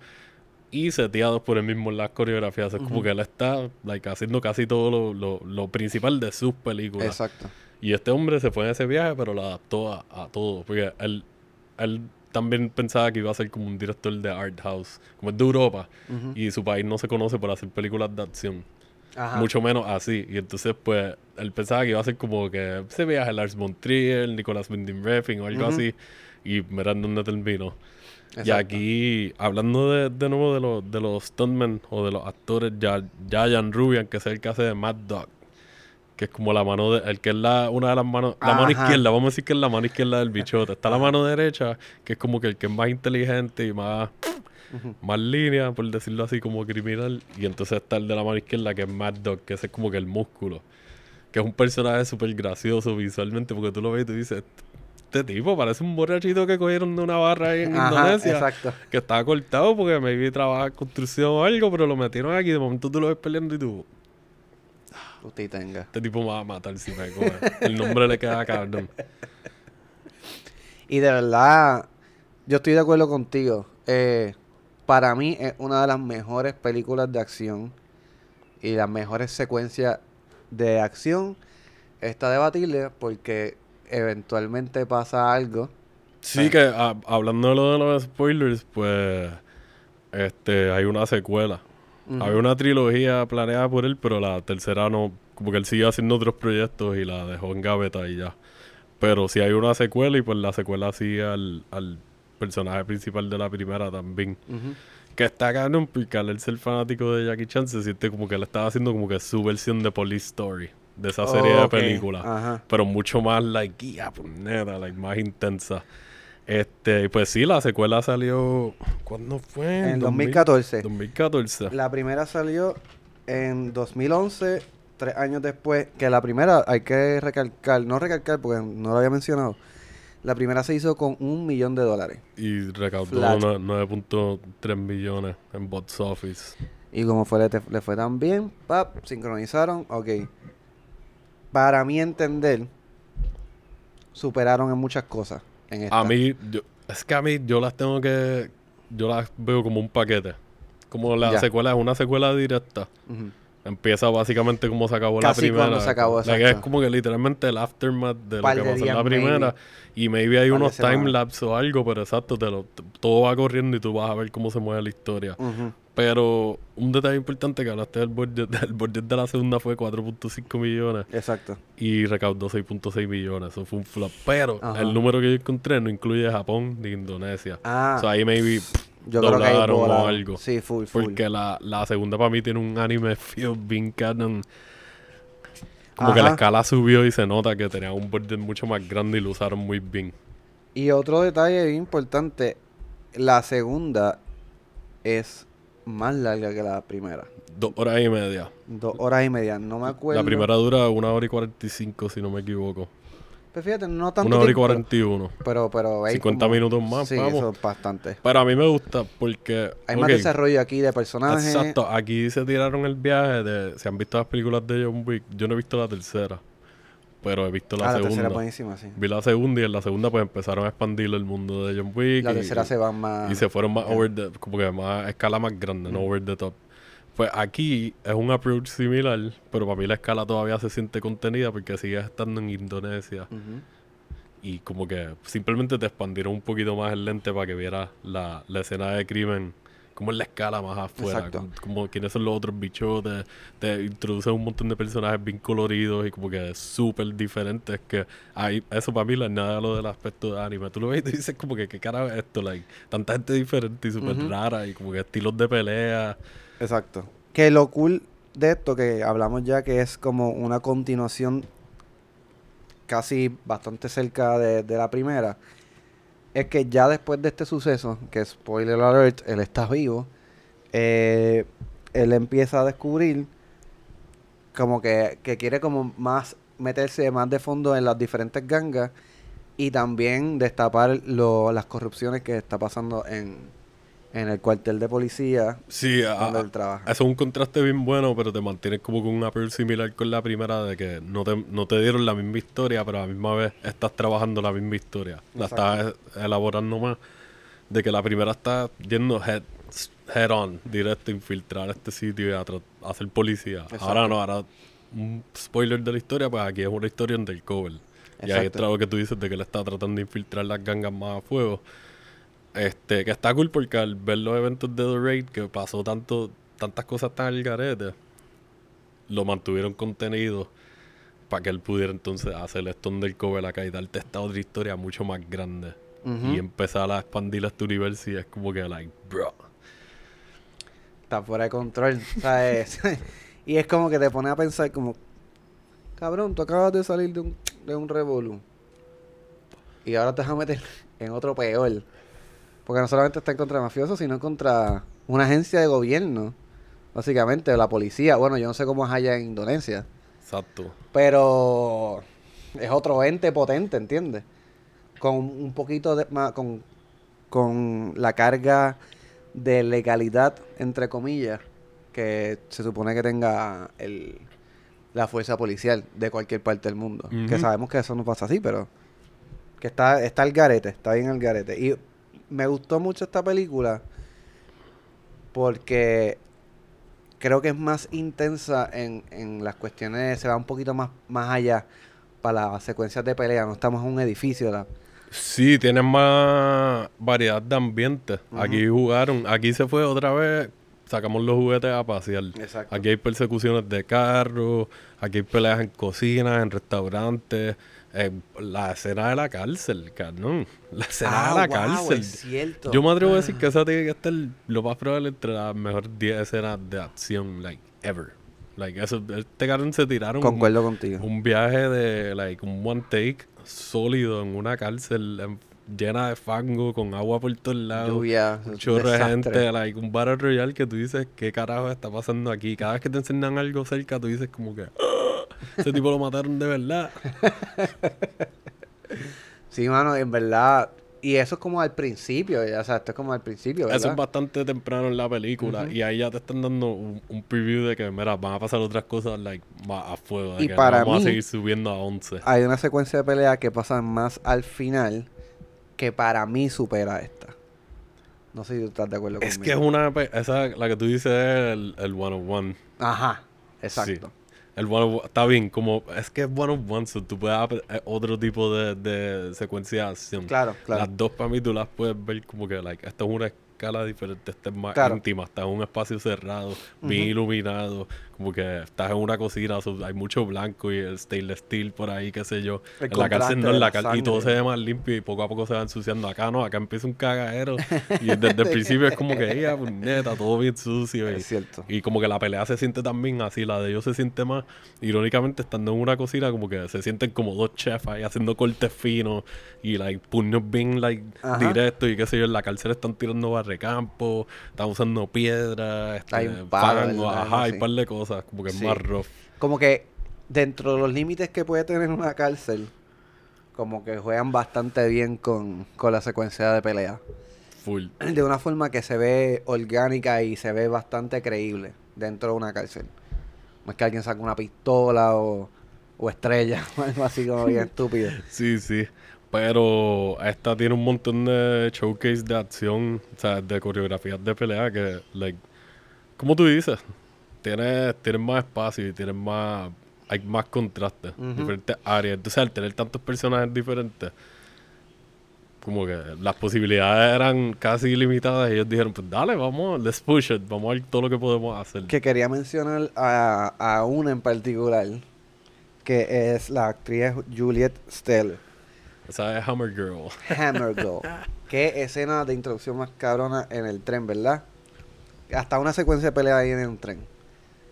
y seteados por él mismo en las coreografías. Es como que él está like, haciendo casi todo lo, lo- lo principal de sus películas. Exacto. Y este hombre se fue en ese viaje, pero lo adaptó a, a todo. Porque él, él también pensaba que iba a ser como un director de art house, como es de Europa. Y su país no se conoce por hacer películas de acción. Ajá. Mucho menos así. Y entonces, pues, él pensaba que iba a ser como que ese viaje Lars von Trier, Nicolas Winding Refn o algo así. Y mirando dónde terminó. Y aquí, hablando de, de nuevo de los, de los stuntmen o de los actores, ya Jan Rubian, que es el que hace de Mad Dog, que es como la mano de, el que es la, una de las manos, la mano izquierda, vamos a decir que es la mano izquierda del bichote. Está la mano derecha, que es como que el que es más inteligente y más, más línea, por decirlo así, como criminal. Y entonces está el de la mano izquierda, que es Mad Dog, que ese es como que el músculo. Que es un personaje súper gracioso visualmente, porque tú lo ves y tú dices, este tipo parece un borrachito que cogieron de una barra ahí en Ajá, Indonesia exacto. que estaba cortado porque maybe trabaja en construcción o algo, pero lo metieron aquí. De momento tú lo ves peleando y tú, Usted tenga. este tipo me va a matar si me come. El nombre le queda cabrón. Y de verdad, yo estoy de acuerdo contigo. Eh, para mí es una de las mejores películas de acción y las mejores secuencias de acción. Está debatible porque eventualmente pasa algo. Sí, que a- hablando de lo de los spoilers, pues este hay una secuela. Había una trilogía planeada por él, pero la tercera no, como que él siguió haciendo otros proyectos y la dejó en gaveta y ya. Pero sí hay una secuela y pues la secuela sigue al, al personaje principal de la primera también. Ujú. Que está cabrón porque al ser fanático de Jackie Chan se siente como que él estaba haciendo como que su versión de Police Story. De esa serie de Ok, películas. Pero mucho más like, ya, pues neta, like, más intensa. Este, pues sí, la secuela salió. ¿Cuándo fue? En 2014. 2014. La primera salió en 2011, tres años después, que la primera hay que recalcar, no recalcar porque no lo había mencionado, la primera se hizo con un millón de dólares. Y recaudó Flat. nue- 9.3 millones en box office. Y como fue, le, te- le fue tan bien, pap, sincronizaron, ok. Para mi entender, superaron en muchas cosas. En esta. A mí, yo- es que a mí yo las tengo que. Yo las veo como un paquete. Como la Ya. secuela es una secuela directa. Empieza básicamente como se acabó Casi la primera. cuando se acabó, La que es como que literalmente el aftermath de lo que pasó en la primera. maybe. Y maybe hay unos timelapse o algo, pero exacto, te lo, todo va corriendo y tú vas a ver cómo se mueve la historia. Ujú. Pero un detalle importante que hablaste del budget, <laughs> el budget de la segunda fue 4.5 millones Exacto. y recaudó 6.6 millones. Eso fue un flop. Pero Ajá. el número que yo encontré no incluye Japón ni Indonesia. Ah, O sea, ahí maybe yo creo que hay doblaron o algo. Sí, full, full. Porque la, la segunda para mí tiene un anime <laughs> feel bien canon. Como que la escala subió y se nota que tenía un budget mucho más grande y lo usaron muy bien. Y otro detalle bien importante, la segunda es más larga que la primera. Dos horas y media. Dos horas y media, no me acuerdo. La primera dura una hora y cuarenta y cinco, si no me equivoco. Pues fíjate, no tanto Una hora y cuarenta y uno. Pero, pero hay 50 como- minutos más, Sí, vamos. eso es bastante. Pero a mí me gusta porque... Hay más desarrollo aquí de personajes. Exacto, aquí se tiraron el viaje de... Si han visto las películas de John Wick, yo no he visto la tercera. Pero he visto la ah, la segunda. tercera buenísima, sí. Vi la segunda y en la segunda pues empezaron a expandir el mundo de John Wick. La y- tercera se va más... Y se fueron más ya. over the... Como que más... Escala más grande, no over the top. Pues aquí es un approach similar, pero para mí la escala todavía se siente contenida porque sigues estando en Indonesia. Y como que simplemente te expandieron un poquito más el lente para que vieras la, la escena de crimen. Como en la escala más afuera. Como, como quiénes son los otros bichos. Te, te introducen un montón de personajes bien coloridos y como que súper diferentes. Que ahí, eso para mí no es nada de lo del aspecto de anime. Tú lo ves y te dices como que qué cara es esto. Like, tanta gente diferente y súper rara. Y como que estilos de pelea. Exacto. Que lo cool de esto que hablamos ya que es como una continuación casi bastante cerca de, de la primera, es que ya después de este suceso, que spoiler alert, él está vivo, eh, él empieza a descubrir como que, que quiere como más meterse más de fondo en las diferentes gangas y también destapar lo- las corrupciones que está pasando en, en el cuartel de policía Sí, donde a- él trabaja. Eso es un contraste bien bueno, pero te mantienes como con un approach similar con la primera de que no te, no te dieron la misma historia, pero a la misma vez estás trabajando la misma historia. La estás elaborando más. De que la primera está yendo head, head on, directo, a infiltrar este sitio y a, ser policía. Exacto. Ahora no, ahora un spoiler de la historia, pues aquí es una historia undercover. Y ahí entra lo que tú dices de que él está tratando de infiltrar las gangas más a fuego. Este, que está cool porque al ver los eventos de The Raid, que pasó tanto, tantas cosas tan al garete, lo mantuvieron contenido para que él pudiera entonces hacer esto undercover acá y darte esta otra historia mucho más grande. Y empezar a expandir este universo y es como que, like, bro. está fuera de control. ¿sabes? <laughs> y es como que te pone a pensar como, cabrón, tú acabas de salir de un, de un revolú. Y ahora te vas a meter en otro peor. Porque no solamente está en contra de mafiosos, sino contra una agencia de gobierno. Básicamente, la policía. Bueno, yo no sé cómo es allá en Indonesia. Exacto. Pero es otro ente potente, ¿entiendes? Con un poquito de más, con, con la carga de legalidad, entre comillas, que se supone que tenga el, la fuerza policial de cualquier parte del mundo. Que sabemos que eso no pasa así, pero que está, está al garete, está bien al garete. Y me gustó mucho esta película porque creo que es más intensa en, en las cuestiones, se va un poquito más, más allá para las secuencias de pelea, no estamos en un edificio. la- Sí, tienen más variedad de ambientes. Aquí jugaron, aquí se fue otra vez, sacamos los juguetes a pasear. Exacto. Aquí hay persecuciones de carros, aquí hay peleas en cocinas, en restaurantes, eh, la escena de la cárcel, cabrón. La escena de la Ah, wow, cárcel. es cierto. Yo me atrevo a decir que esa tiene que estar lo más probable entre las mejores 10 escenas de acción, like, ever. Like, eso, este cabrón se tiraron un, Concuerdo contigo. un viaje de, like, un one take sólido en una cárcel en- llena de fango, con agua por todos lados. Lluvia, Un chorro de gente, like, un Battle Royale que tú dices, ¿qué carajo está pasando aquí? Cada vez que te enseñan algo cerca, tú dices como que, "Ah, <laughs> ese tipo lo mataron de verdad. Sí, mano, en verdad. Y eso es como al principio, o sea, esto es como al principio, ¿verdad? Eso es bastante temprano en la película. Y ahí ya te están dando un, un preview de que, mira, van a pasar otras cosas, like, más a fuego. De Y que para vamos mí- a seguir subiendo a 11. Hay una secuencia de pelea que pasa más al final que para mí supera esta. No sé si tú estás de acuerdo Es conmigo. que es una... Esa, la que tú dices es el, el one on one. Ajá, exacto. El one on one- está bien, como es que es one on one, so tú puedes eh, otro tipo de, de secuencia de acción. Claro, claro. Las dos para mí tú las puedes ver como que, like, esta es una escala diferente, esta es más Claro. íntima, está en un espacio cerrado, bien iluminado, como que estás en una cocina, hay mucho blanco y el stainless steel por ahí, qué sé yo. El en la cárcel no, en la cárcel, y todo se ve más limpio y poco a poco se va ensuciando. Acá no, acá empieza un cagadero y <laughs> desde el principio es como que, ella, neta, todo bien sucio. Y, Es cierto. y como que la pelea se siente también así, la de ellos se siente más, irónicamente estando en una cocina, como que se sienten como dos chefs ahí haciendo cortes finos y like puños bien like directos y qué sé yo, en la cárcel están tirando barrecampo, están usando piedra, este, ¿verdad? ajá, Sí. un par de cosas, como que Sí. es más rough. Como que dentro de los límites que puede tener una cárcel, como que juegan bastante bien con, con la secuencia de pelea. Full. De una forma que se ve orgánica y se ve bastante creíble dentro de una cárcel. No es que alguien saque una pistola o, o estrella <laughs> o algo así como bien <laughs> estúpido. Sí, sí. Pero esta tiene un montón de showcase de acción, o sea, de coreografías de pelea que, like, como tú dices, tienes, tienes más espacio y tienes más, hay más contrastes, Ujú. diferentes áreas. Entonces, al tener tantos personajes diferentes, como que las posibilidades eran casi ilimitadas y ellos dijeron, pues dale, vamos, let's push it, vamos a ver todo lo que podemos hacer. Que quería mencionar a, a una en particular, que es la actriz Juliette Steller. Esa es Hammer Girl. <laughs> Hammer Girl. Qué escena de introducción más cabrona en el tren, ¿verdad? Hasta una secuencia de pelea ahí en el tren.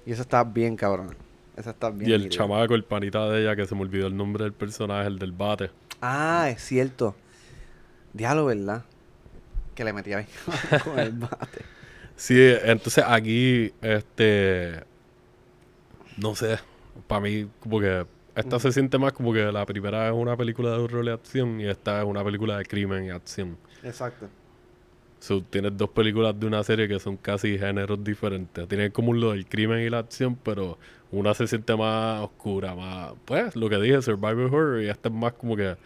Y eso está bien cabrona. Esa está bien. y el chamaco, el panita de ella, que se me olvidó el nombre del personaje, el del bate. Ah, es cierto. Diálogo, ¿verdad? Que le metía bien <laughs> con el bate. Sí, entonces aquí, este, no sé, para mí como que esta se siente más como que la primera es una película de horror y acción y esta es una película de crimen y acción. Exacto. So, tienes dos películas de una serie que son casi géneros diferentes. Tienen como lo del crimen y la acción, pero una se siente más oscura, más, pues, lo que dije, survival horror y esta es más como que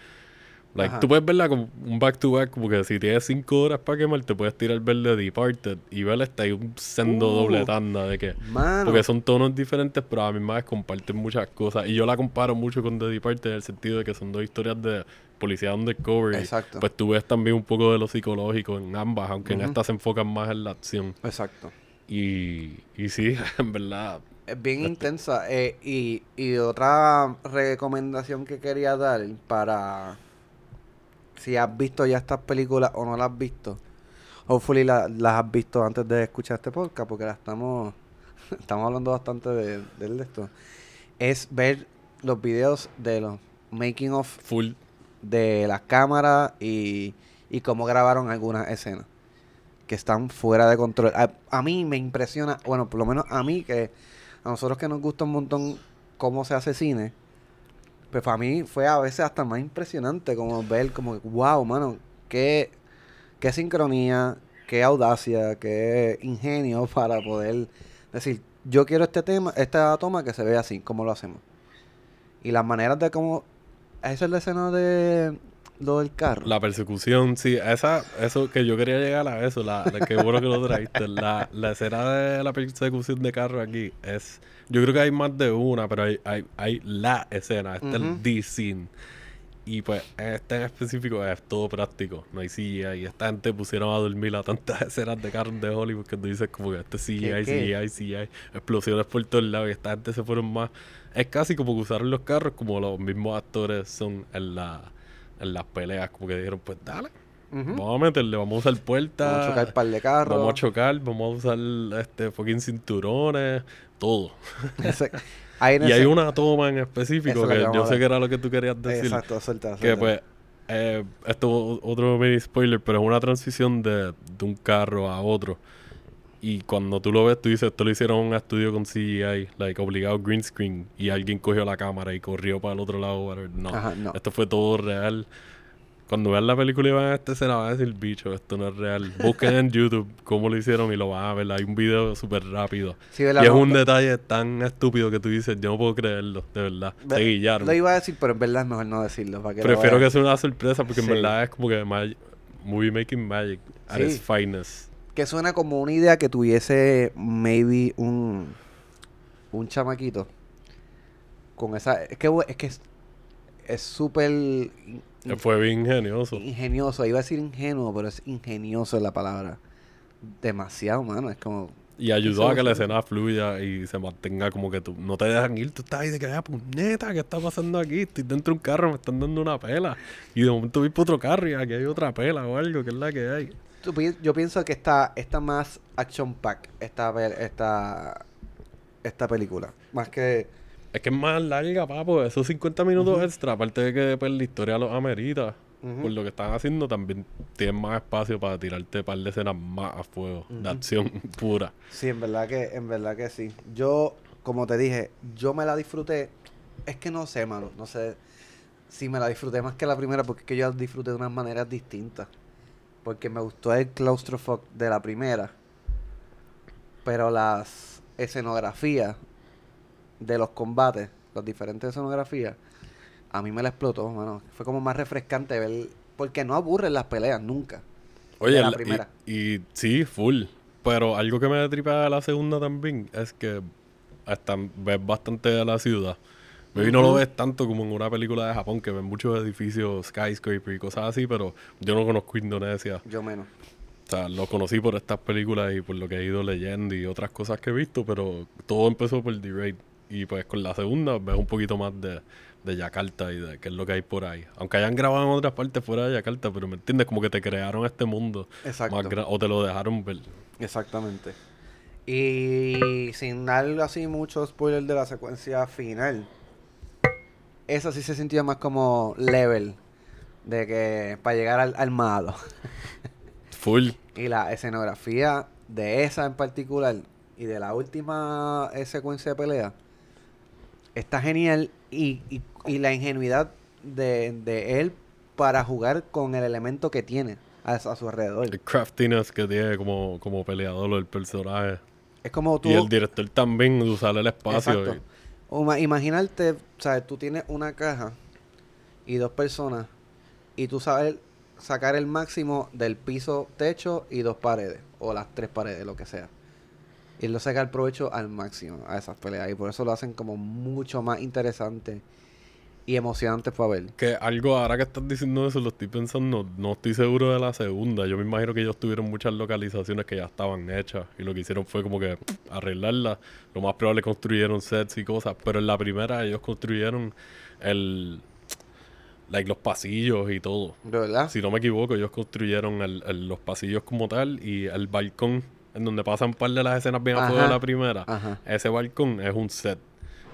Like, Ajá. tú puedes verla como un back to back, como que si tienes cinco horas para quemar, te puedes tirar ver de Departed y ver esta hay un sendo Uh. doble tanda de que Mano. porque son tonos diferentes, pero a la misma vez comparten muchas cosas. Y yo la comparo mucho con The Departed en el sentido de que son dos historias de policía undercover. Exacto. Pues tú ves también un poco de lo psicológico en ambas, aunque en esta se enfocan más en la acción. Exacto. Y, y sí, <laughs> en verdad. Es bien intensa. eh, y, y otra recomendación que quería dar para si has visto ya estas películas o no las has visto. Hopefully la- las has visto antes de escuchar este podcast porque la estamos <laughs> estamos hablando bastante de, de esto. Es ver los videos de los making of Full. De las cámaras y, y cómo grabaron algunas escenas que están fuera de control. A, mí me impresiona, bueno, por lo menos a mí, que a nosotros que nos gusta un montón cómo se hace cine, pues para mí fue a veces hasta más impresionante como ver como, wow, mano, qué, qué sincronía, qué audacia, qué ingenio <laughs> para poder decir, yo quiero este tema, esta toma que se vea así, como lo hacemos. Y las maneras de cómo... Esa es la escena de lo del carro. La persecución, sí, esa, eso que yo quería llegar a eso, la, la- qué bueno que lo traíste. La, la escena de la persecución de carro aquí es, yo creo que hay más de una, pero hay, hay, hay la escena, este es Ujú. el D scene. Y pues este en específico es todo práctico, no hay CGI. Y esta gente pusieron a dormir a tantas <laughs> escenas de carros de Hollywood que tú dices como que este CGI. CGI, CGI, explosiones por todos lados y esta gente se fueron más... Es casi como que usaron los carros como los mismos actores son en la en las peleas, como que dijeron, pues dale, Ujú. vamos a meterle, vamos a usar puertas, Vamos a chocar par de carros. vamos a chocar, vamos a usar este fucking cinturones, todo. Ese- <laughs> Y hay una toma en específico que que yo sé que era lo que tú querías decir. Exacto, suelta, que suelta. pues Eh, esto es otro mini spoiler, pero es una transición de, de un carro a otro. Y cuando tú lo ves, tú dices, esto lo hicieron en un estudio con CGI, like obligado green screen, y alguien cogió la cámara y corrió para el otro lado. No, Ajá, no. esto fue todo real. Cuando vean la película y van a esta escena, van a decir, bicho, esto no es real. Busquen en YouTube cómo lo hicieron y lo van a ver. Hay un video súper rápido. Sí. Y es un detalle tan estúpido que tú dices, yo no puedo creerlo, de verdad. Ve- Te guillaron. Lo iba a decir, pero en verdad es mejor no decirlo. Para que Prefiero que sea una sorpresa porque Sí. en verdad es como que mag- movie making magic at Sí. its finest. Que suena como una idea que tuviese maybe un, un chamaquito. Con esa... Es que es que es es súper Fue bien ingenioso. ingenioso. Iba a decir ingenuo, pero es ingenioso la palabra. Demasiado, mano. Es como... Y ayudó a que la escena fluya y se mantenga como que tú no te dejan ir. Tú estás ahí de que, ah, puñeta, ¿qué está pasando aquí? Estoy dentro de un carro, me están dando una pela. Y de momento vi por otro carro y aquí hay otra pela o algo, que es la que hay. Yo pienso que está, está más action pack esta, esta, esta película. Más que... Es que es más larga, papo. Esos 50 minutos extra, aparte de que pues, la historia los amerita. Ujú. Por lo que están haciendo, también tienen más espacio para tirarte un par de escenas más a fuego. De acción <laughs> pura. Sí, en verdad que, en verdad que sí. Yo, como te dije, yo me la disfruté. Es que no sé, mano. No sé si me la disfruté más que la primera, porque es que yo la disfruté de unas maneras distintas. Porque me gustó el claustrofog de la primera. Pero las escenografías de los combates, las diferentes escenografías, a mí me la explotó, mano. Fue como más refrescante ver. Porque no aburren las peleas nunca. Oye, la y- primera. Y, sí, full. Pero algo que me tripea de la segunda también es que hasta ves bastante de la ciudad. Maybe no lo ves tanto como en una película de Japón que ven muchos edificios, skyscraper y cosas así, pero yo no conozco Indonesia. Yo menos. O sea, lo conocí por estas películas y por lo que he ido leyendo y otras cosas que he visto, pero todo empezó por The Raid. Y pues con la segunda ves un poquito más de, de Yakarta y de qué es lo que hay por ahí. Aunque hayan grabado en otras partes fuera de Yakarta, pero me entiendes, como que te crearon este mundo Exacto. más o te lo dejaron ver. Exactamente. Y sin dar así mucho spoiler de la secuencia final, esa sí se sentía más como level de que para llegar al, al malo. <laughs> Full. Y la escenografía de esa en particular y de la última eh, secuencia de pelea está genial y, y- y la ingenuidad de, de él para jugar con el elemento que tiene a, a su alrededor. El craftiness que tiene como, como peleador el personaje. Es como tú... Y el director también usar el espacio. Exacto. O ma- imaginarte, sabes, tú tienes una caja y dos personas y tú sabes sacar el máximo del piso, techo y dos paredes o las tres paredes, lo que sea. Y él lo saca el provecho al máximo a esas peleas y por eso lo hacen como mucho más interesante y emocionante para ver. Que algo, ahora que estás diciendo eso, lo estoy pensando, no estoy seguro de la segunda. Yo me imagino que ellos tuvieron muchas localizaciones que ya estaban hechas y lo que hicieron fue como que arreglarlas. Lo más probable construyeron sets y cosas, pero en la primera ellos construyeron el, like, los pasillos y todo. ¿De verdad? Si no me equivoco, ellos construyeron el- el- los pasillos como tal y el balcón en donde pasan un par de las escenas bien a fuego de la primera. Ajá. Ese balcón es un set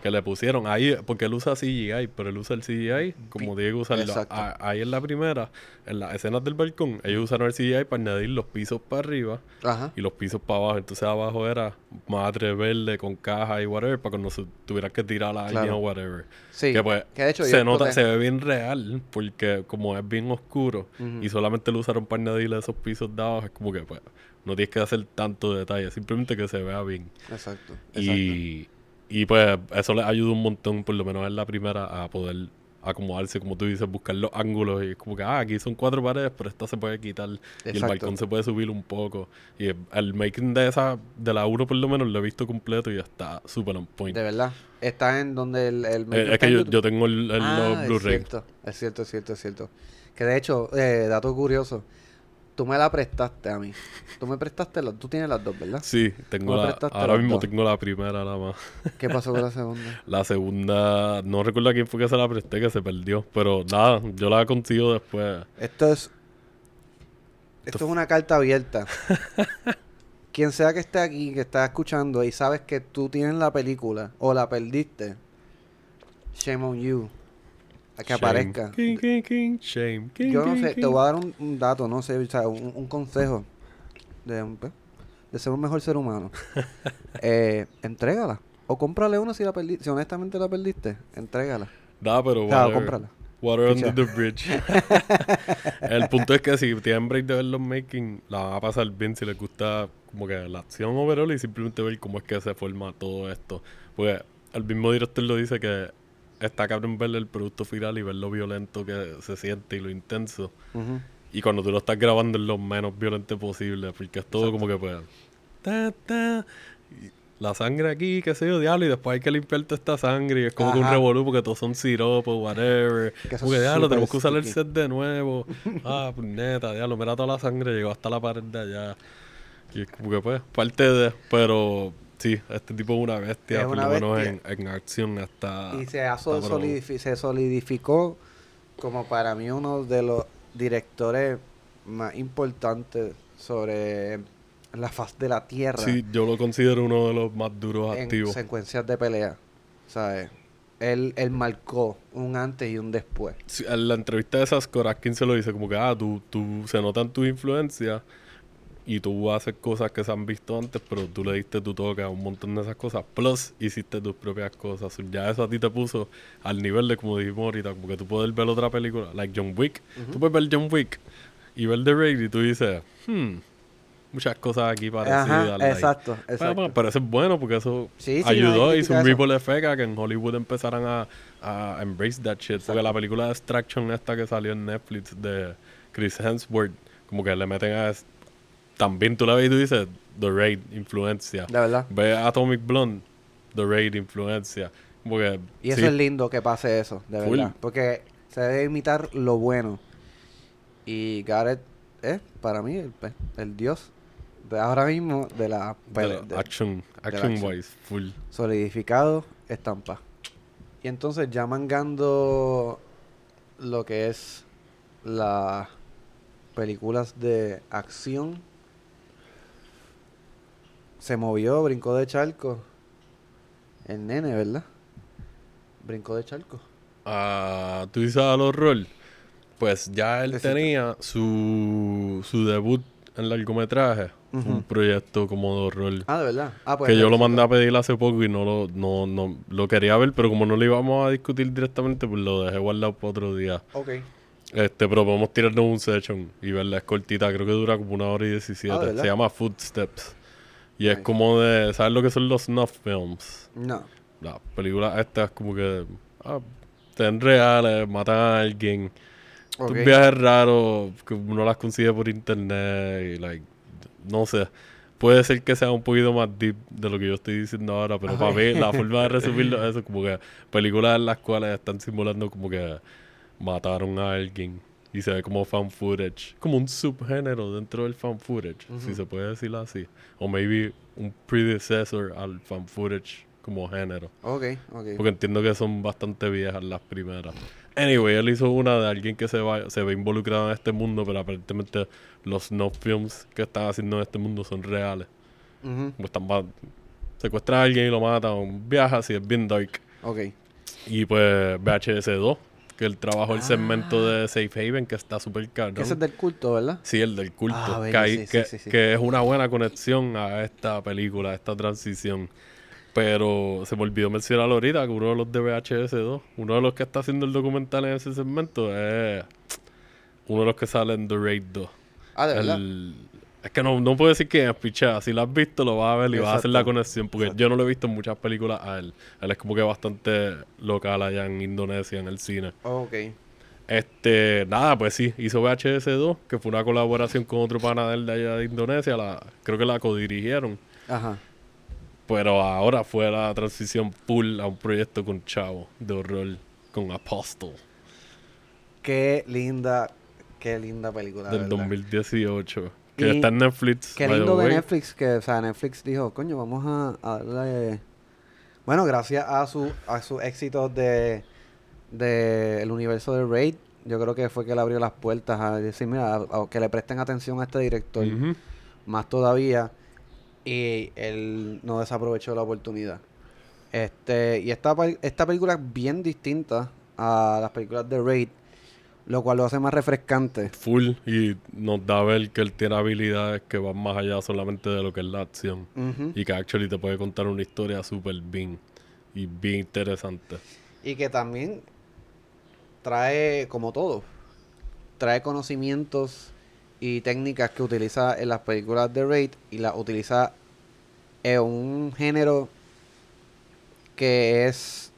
que le pusieron ahí, porque él usa CGI, pero él usa el CGI como tiene que usarlo. Exacto. A- Ahí en la primera, en las escenas del balcón, ellos usaron el CGI para añadir los pisos para arriba Ajá. y los pisos para abajo. Entonces abajo era madre verde con caja y whatever, para cuando se tuvieras que tirar a alguien o whatever. Sí. Que pues que de hecho se nota, se ve bien real, porque como es bien oscuro y solamente lo usaron para añadirle esos pisos de abajo, es como que pues no tienes que hacer tanto detalle, simplemente que se vea bien. Exacto. exacto. Y, y pues eso les ayuda un montón, por lo menos en la primera, a poder acomodarse, como tú dices, buscar los ángulos. Y es como que, ah, aquí son cuatro paredes, pero esta se puede quitar. Y el balcón se puede subir un poco. Y el- making de esa, de la 1 por lo menos, lo he visto completo y está súper on point. De verdad. Está en donde el... el Eh, es que yo, yo tengo el, el Ah, los es Blu-ray. cierto, es cierto, es cierto, es cierto. Que de hecho, eh, dato curioso, tú me la prestaste a mí. Tú me prestaste, las- tú tienes las dos, ¿verdad? Sí, tengo la, ahora mismo dos. tengo la primera nada más. ¿Qué pasó con la <laughs> segunda? La segunda, no recuerdo a quién fue que se la presté, que se perdió. Pero nada, yo la consigo después. Esto es... Esto es una carta abierta. <laughs> Quien sea que esté aquí, que está escuchando y sabes que tú tienes la película o la perdiste, shame on you. Que Shame. aparezca. King, king, king, shame. King, Yo no king, sé, te voy a dar un, un dato, no sé, o sea, un, un consejo de, un- pues, de ser un mejor ser humano. <laughs> eh, entrégala. O cómprale una si la perdiste. Si honestamente la perdiste, entrégala. Da, pero O sea, whatever. cómprala. Water under the bridge. <laughs> el punto es que si tienen break de ver los making, la van a pasar bien si les gusta como que la acción overall y simplemente ver cómo es que se forma todo esto. Porque el mismo director lo dice que está cabrón ver el producto final y ver lo violento que se siente y lo intenso. Y cuando tú lo estás grabando es lo menos violento posible, porque es todo como que pues... Ta, ta, la sangre aquí, qué sé yo, diablo, y después hay que limpiarte esta sangre y es como que un revolú porque todos son siropos, whatever. Que eso Como que es diablo, tenemos que usar el set de nuevo. <laughs> ah, pues neta, diablo, mira toda la sangre, llegó hasta la pared de allá. Y es como que pues, parte de... Pero sí, este tipo es una bestia, Es por una lo menos en, en acción hasta... y se, ha sol- está bravo. solidifi- se solidificó como para mí uno de los directores más importantes sobre la faz de la tierra Sí, yo lo considero uno de los más duros en activos. secuencias de pelea. ¿Sabes? Él, él marcó un antes y un después. Sí, en la entrevista de Raskin se lo dice como que, ah, tú, tú se notan tu influencia y tú haces cosas que se han visto antes, pero tú le diste tu toque a un montón de esas cosas. Plus, hiciste tus propias cosas. Ya eso a ti te puso al nivel de, como dijimos ahorita, como que tú puedes ver otra película, like John Wick. Tú puedes ver John Wick y ver The Raid y tú dices, hmm, muchas cosas aquí parecidas. Ajá, like. exacto, Pero, exacto. pero eso es bueno porque eso Sí, sí, ayudó no y hizo un ripple effect a que en Hollywood empezaran a, a embrace that shit. Porque la película de Extraction esta que salió en Netflix de Chris Hemsworth, como que le meten a... También tú la ves y tú dices, The Raid, influencia. De verdad. Ve Atomic Blonde, The Raid, influencia. Como que... Y eso sí, es lindo que pase eso, de Full. verdad. Porque se debe imitar lo bueno. Y Gareth es, para mí, el, pues, el dios de ahora mismo de la, de la de- action, la action wise, full. solidificado, estampa. Y entonces ya mangando lo que es las películas de acción. Se movió, brincó de charco. El nene, ¿verdad? Brincó de charco. Ah, tú dices al horror. Pues ya él tenía su, su debut en largometraje. Un proyecto como de horror. Ah, de verdad. Ah, pues que yo lo mandé a pedir hace poco y no lo, no, no, lo quería ver, pero como no lo íbamos a discutir directamente, pues lo dejé guardado para otro día. Ok. Este, pero podemos tirarnos un session y verla, es cortita, creo que dura como una hora y Ah, diecisiete. ¿de verdad? Se llama Footsteps. Y es como de, ¿sabes lo que son los snuff films? No. Las películas estas como que ah, sean reales, matan a alguien. Estos viajes raros que uno las consigue por internet y like, no sé. Puede ser que sea un poquito más deep de lo que yo estoy diciendo ahora, pero para mí la forma de <laughs> resumirlo es eso, como que películas en las cuales están simulando como que mataron a alguien y se ve como fan footage, como un subgénero dentro del fan footage, si se puede decir así, o maybe un predecessor al fan footage como género. Ok, ok. Porque entiendo que son bastante viejas las primeras. Anyway, él hizo una de alguien que se, va, se ve involucrado en este mundo, pero aparentemente los no films que están haciendo en este mundo son reales. Ujú, Como están ma- secuestran a alguien y lo matan, un viaje así, es bien dark. Ok. Y pues VHS2, que él trabajó el segmento de Safe Haven, que está súper caro. Que ese es del culto, ¿verdad? Sí, el del culto. Ah, que, sí, sí, que, sí, sí. que es una buena conexión a esta película, a esta transición. Pero se me olvidó mencionar ahorita que uno de los de VHS2, uno de los que está haciendo el documental en ese segmento es uno de los que sale en The Raid 2. Ah, de verdad. Es que no, no puedo decir quién es, pichea. Si lo has visto, lo vas a ver y vas a hacer la conexión. Porque Exacto. yo no lo he visto en muchas películas a él. Él es como que bastante local allá en Indonesia, en el cine. Ok. Este, nada, pues sí, hizo VHS2, que fue una colaboración con otro pana de él de allá de Indonesia, la, creo que la codirigieron, Ajá. pero ahora fue la transición full a un proyecto con Chavo, de horror, con Apostle, Qué linda, qué linda película. de del verdad. 2018, que Y está en Netflix. Qué lindo de. Netflix que, o sea, Netflix dijo, coño, vamos a, a darle... Bueno, gracias a su a sus éxitos de, de el universo de Raid, yo creo que fue que le abrió las puertas a decir, mira, a- a que le presten atención a este director, más todavía, y él no desaprovechó la oportunidad. Este, y esta, esta película es bien distinta a las películas de Raid, lo cual lo hace más refrescante. Full y nos da a ver que él tiene habilidades que van más allá solamente de lo que es la acción. Y que actually te puede contar una historia súper bien y bien interesante. Y que también trae, como todo, trae conocimientos y técnicas que utiliza en las películas de Raid y las utiliza en un género que es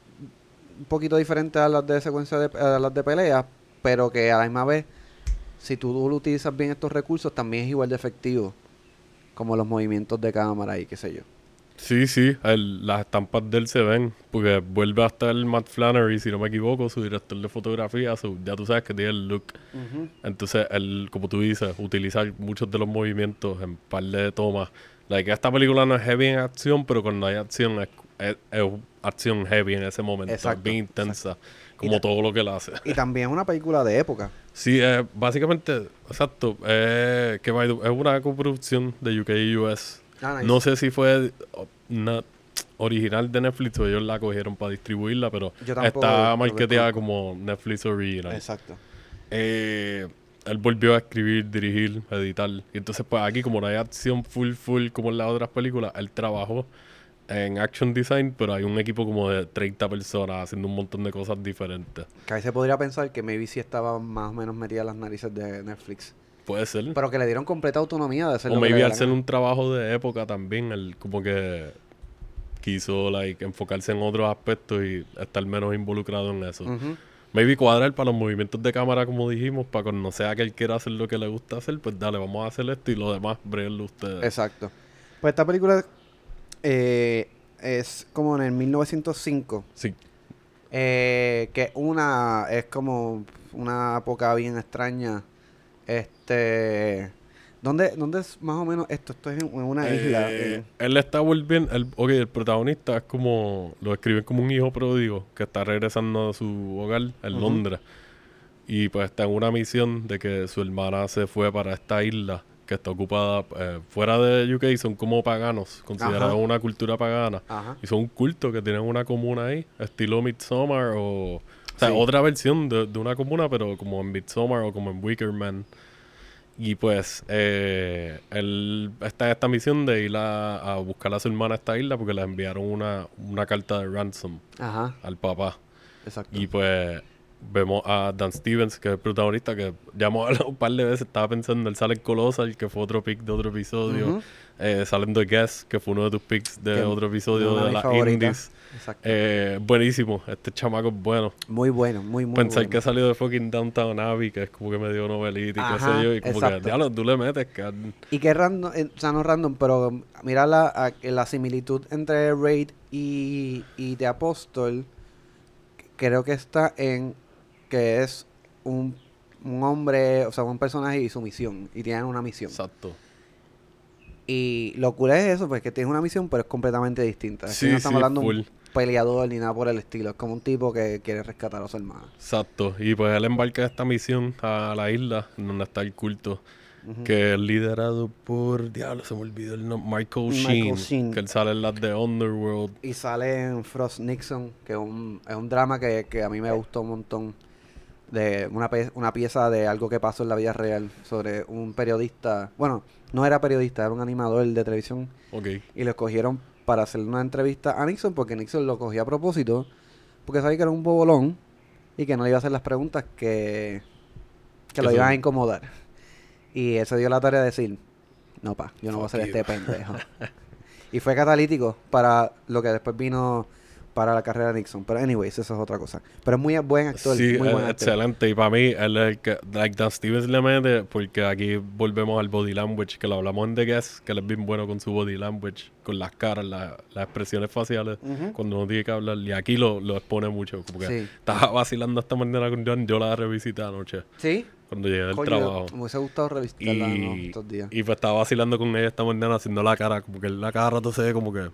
un poquito diferente a las de secuencia de, a las de pelea, pero que a la misma vez, si tú utilizas bien estos recursos, también es igual de efectivo. Como los movimientos de cámara y qué sé yo. Sí, sí, el- las estampas de él se ven, porque vuelve a estar Matt Flannery, si no me equivoco, su director de fotografía, so ya tú sabes que tiene el look. Entonces, él, como tú dices, utiliza muchos de los movimientos en par de tomas. Like, esta película no es heavy en acción, pero cuando hay acción es, es- es acción heavy en ese momento, Exacto, es bien intensa, como todo lo que él hace. Y también es una película de época. <laughs> Sí, eh, básicamente, exacto, eh, que es una coproducción de UK y US. Ah, nice. No sé si fue una original de Netflix o ellos la cogieron para distribuirla, pero está marketeada como Netflix Original. Exacto. Eh, él volvió a escribir, dirigir, editar. Y entonces, pues aquí, como no hay acción full, full como en las otras películas, él trabajó en action design, pero hay un equipo como de 30 personas haciendo un montón de cosas diferentes. Que ahí se podría pensar que maybe sí estaba más o menos metida las narices de Netflix. Puede ser. Pero que le dieron completa autonomía de hacer o lo maybe gana. un trabajo de época también, él como que quiso like enfocarse en otros aspectos y estar menos involucrado en eso. Maybe cuadrar para los movimientos de cámara, como dijimos, para cuando sea que él quiera hacer lo que le gusta hacer, pues dale, vamos a hacer esto y lo demás, bréguenlo ustedes. Exacto. Pues esta película eh, es como en el 1905. Sí, eh, que una es como una época bien extraña. Este. ¿Dónde, dónde es más o menos esto? Esto es en, una isla. Eh, él está volviendo, el, ok, el protagonista es como, lo escriben como un hijo pródigo que está regresando a su hogar en. Londres. Y pues está en una misión de que su hermana se fue para esta isla que está ocupada eh, fuera de UK, son como paganos, considerados Ajá. una cultura pagana. Ajá. Y son un culto que tienen una comuna ahí, estilo Midsommar o... O sea, Sí. otra versión de, de una comuna, pero como en Midsommar o como en Wicker Man. Y pues, eh, él está en esta misión de ir a, a buscar a su hermana a esta isla porque le enviaron una, una carta de ransom Ajá. al papá. Exacto. Y pues vemos a Dan Stevens, que es el protagonista, que ya hemos <laughs> hablado un par de veces, estaba pensando, él sale en Colossal, que fue otro pick de otro episodio. Eh, salen The Guest, que fue uno de tus picks de Que otro episodio de mis las. Indies. Eh, buenísimo, este chamaco es bueno. muy bueno, muy, muy Pensar bueno. que salió de fucking Downtown Abbey, que es como que medio novelita y qué Ajá, sé yo, y como exacto. que, diablo, tú le metes, Y que random, eh, o sea, no random, pero mira la, la similitud entre Raid y, y The Apostle, creo que está en que es un, un hombre, o sea, un personaje y su misión, y tienen una misión. Exacto. Y lo cool es eso, pues que tiene una misión, pero es completamente distinta. Sí, no estamos sí, hablando full. un peleador ni nada por el estilo, es como un tipo que quiere rescatar a su hermana. Exacto. Y pues él embarca esta misión a la isla donde está el culto, que es liderado por, diablo, se me olvidó el nombre, Michael, Michael Sheen, Sheen. que él sale en las de Underworld. Y sale en Frost Nixon, que es un, es un drama que, que a mí me gustó un montón. De una, pe- una pieza de algo que pasó en la vida real sobre un periodista. Bueno, no era periodista, era un animador de televisión. Ok. Y lo escogieron para hacer una entrevista a Nixon porque Nixon lo cogía a propósito. Porque sabía que era un bobolón y que no le iba a hacer las preguntas que, que lo iban a incomodar. Y él se dio la tarea de decir: No, pa, yo no voy a ser este pendejo. y fue catalítico para lo que después vino para la carrera de Nixon. Pero, anyways, eso es otra cosa. Pero es muy buen actor. Sí, muy buen actor. excelente. Y para mí, él es el que, like, Dan Stevens le mete, porque aquí volvemos al body language, que lo hablamos en The Guest, que él es bien bueno con su body language, con las caras, la- las expresiones faciales, cuando uno tiene que hablar. Y aquí lo, lo expone mucho, como que Sí. estaba vacilando esta mañana con John, yo la revisité anoche, Sí. cuando llegué del trabajo. me hubiese gustado revisitarla estos días. y pues estaba vacilando con ella esta mañana haciendo la cara, como que la cada rato se ve como que,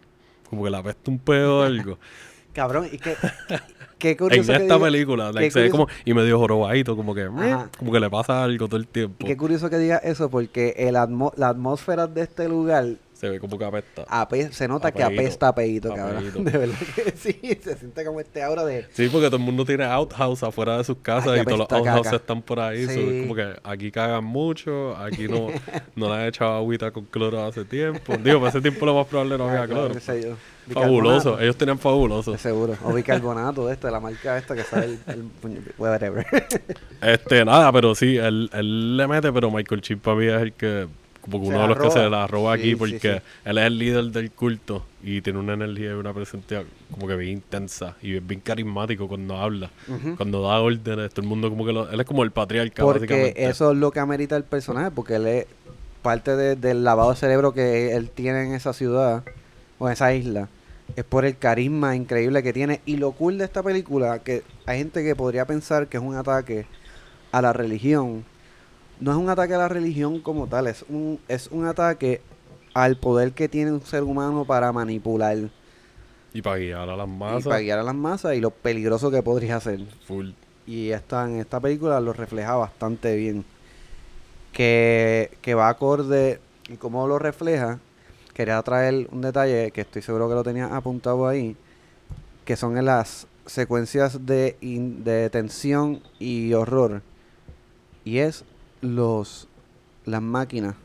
como que la pesta un pedo o algo. <laughs> Cabrón, y que. <laughs> Qué en curioso. que esta película, like, se ve como, y medio jorobadito, como que, Ajá. como que le pasa algo todo el tiempo. Y qué curioso que diga eso, porque el atmo- la atmósfera de este lugar Se ve como que apesta. Ape- se nota que apesta a peito, cabrón. <laughs> De verdad que <laughs> sí, se siente como este aura de... Sí, porque todo el mundo tiene outhouse afuera de sus casas Ay, y todos los outhouses están por ahí. Sí. es como que aquí cagan mucho, aquí no, <laughs> no le han echado agüita con cloro hace tiempo. Digo, para ese tiempo lo más probable no había cloro. yo. Fabuloso, ellos tenían fabuloso. Seguro. O bicarbonato de este, la marca esta que sale el... whatever. Este, nada, pero sí, él, él le mete, pero Michael Chip para mí es el que, como que uno de los que se la roba Sí, aquí, porque sí. él es el líder del culto y tiene una energía y una presencia como que bien intensa y es bien carismático cuando habla. Cuando da órdenes, todo el mundo como que lo, él es como el patriarca, Porque básicamente. eso es lo que amerita el personaje, porque él es parte de- del lavado de cerebro que él tiene en esa ciudad o en esa isla. Es por el carisma increíble que tiene. Y lo cool de esta película, que hay gente que podría pensar que es un ataque a la religión. No es un ataque a la religión como tal, es un, es un ataque al poder que tiene un ser humano para manipular Y para guiar a las y masas, para guiar a las masas y lo peligroso que podría ser. full. Y esta, en esta película lo refleja bastante bien. Que, que va acorde y cómo lo refleja. Quería traer un detalle que estoy seguro que lo tenía apuntado ahí. Que son en las secuencias de, in- de tensión y horror. Y es los las máquinas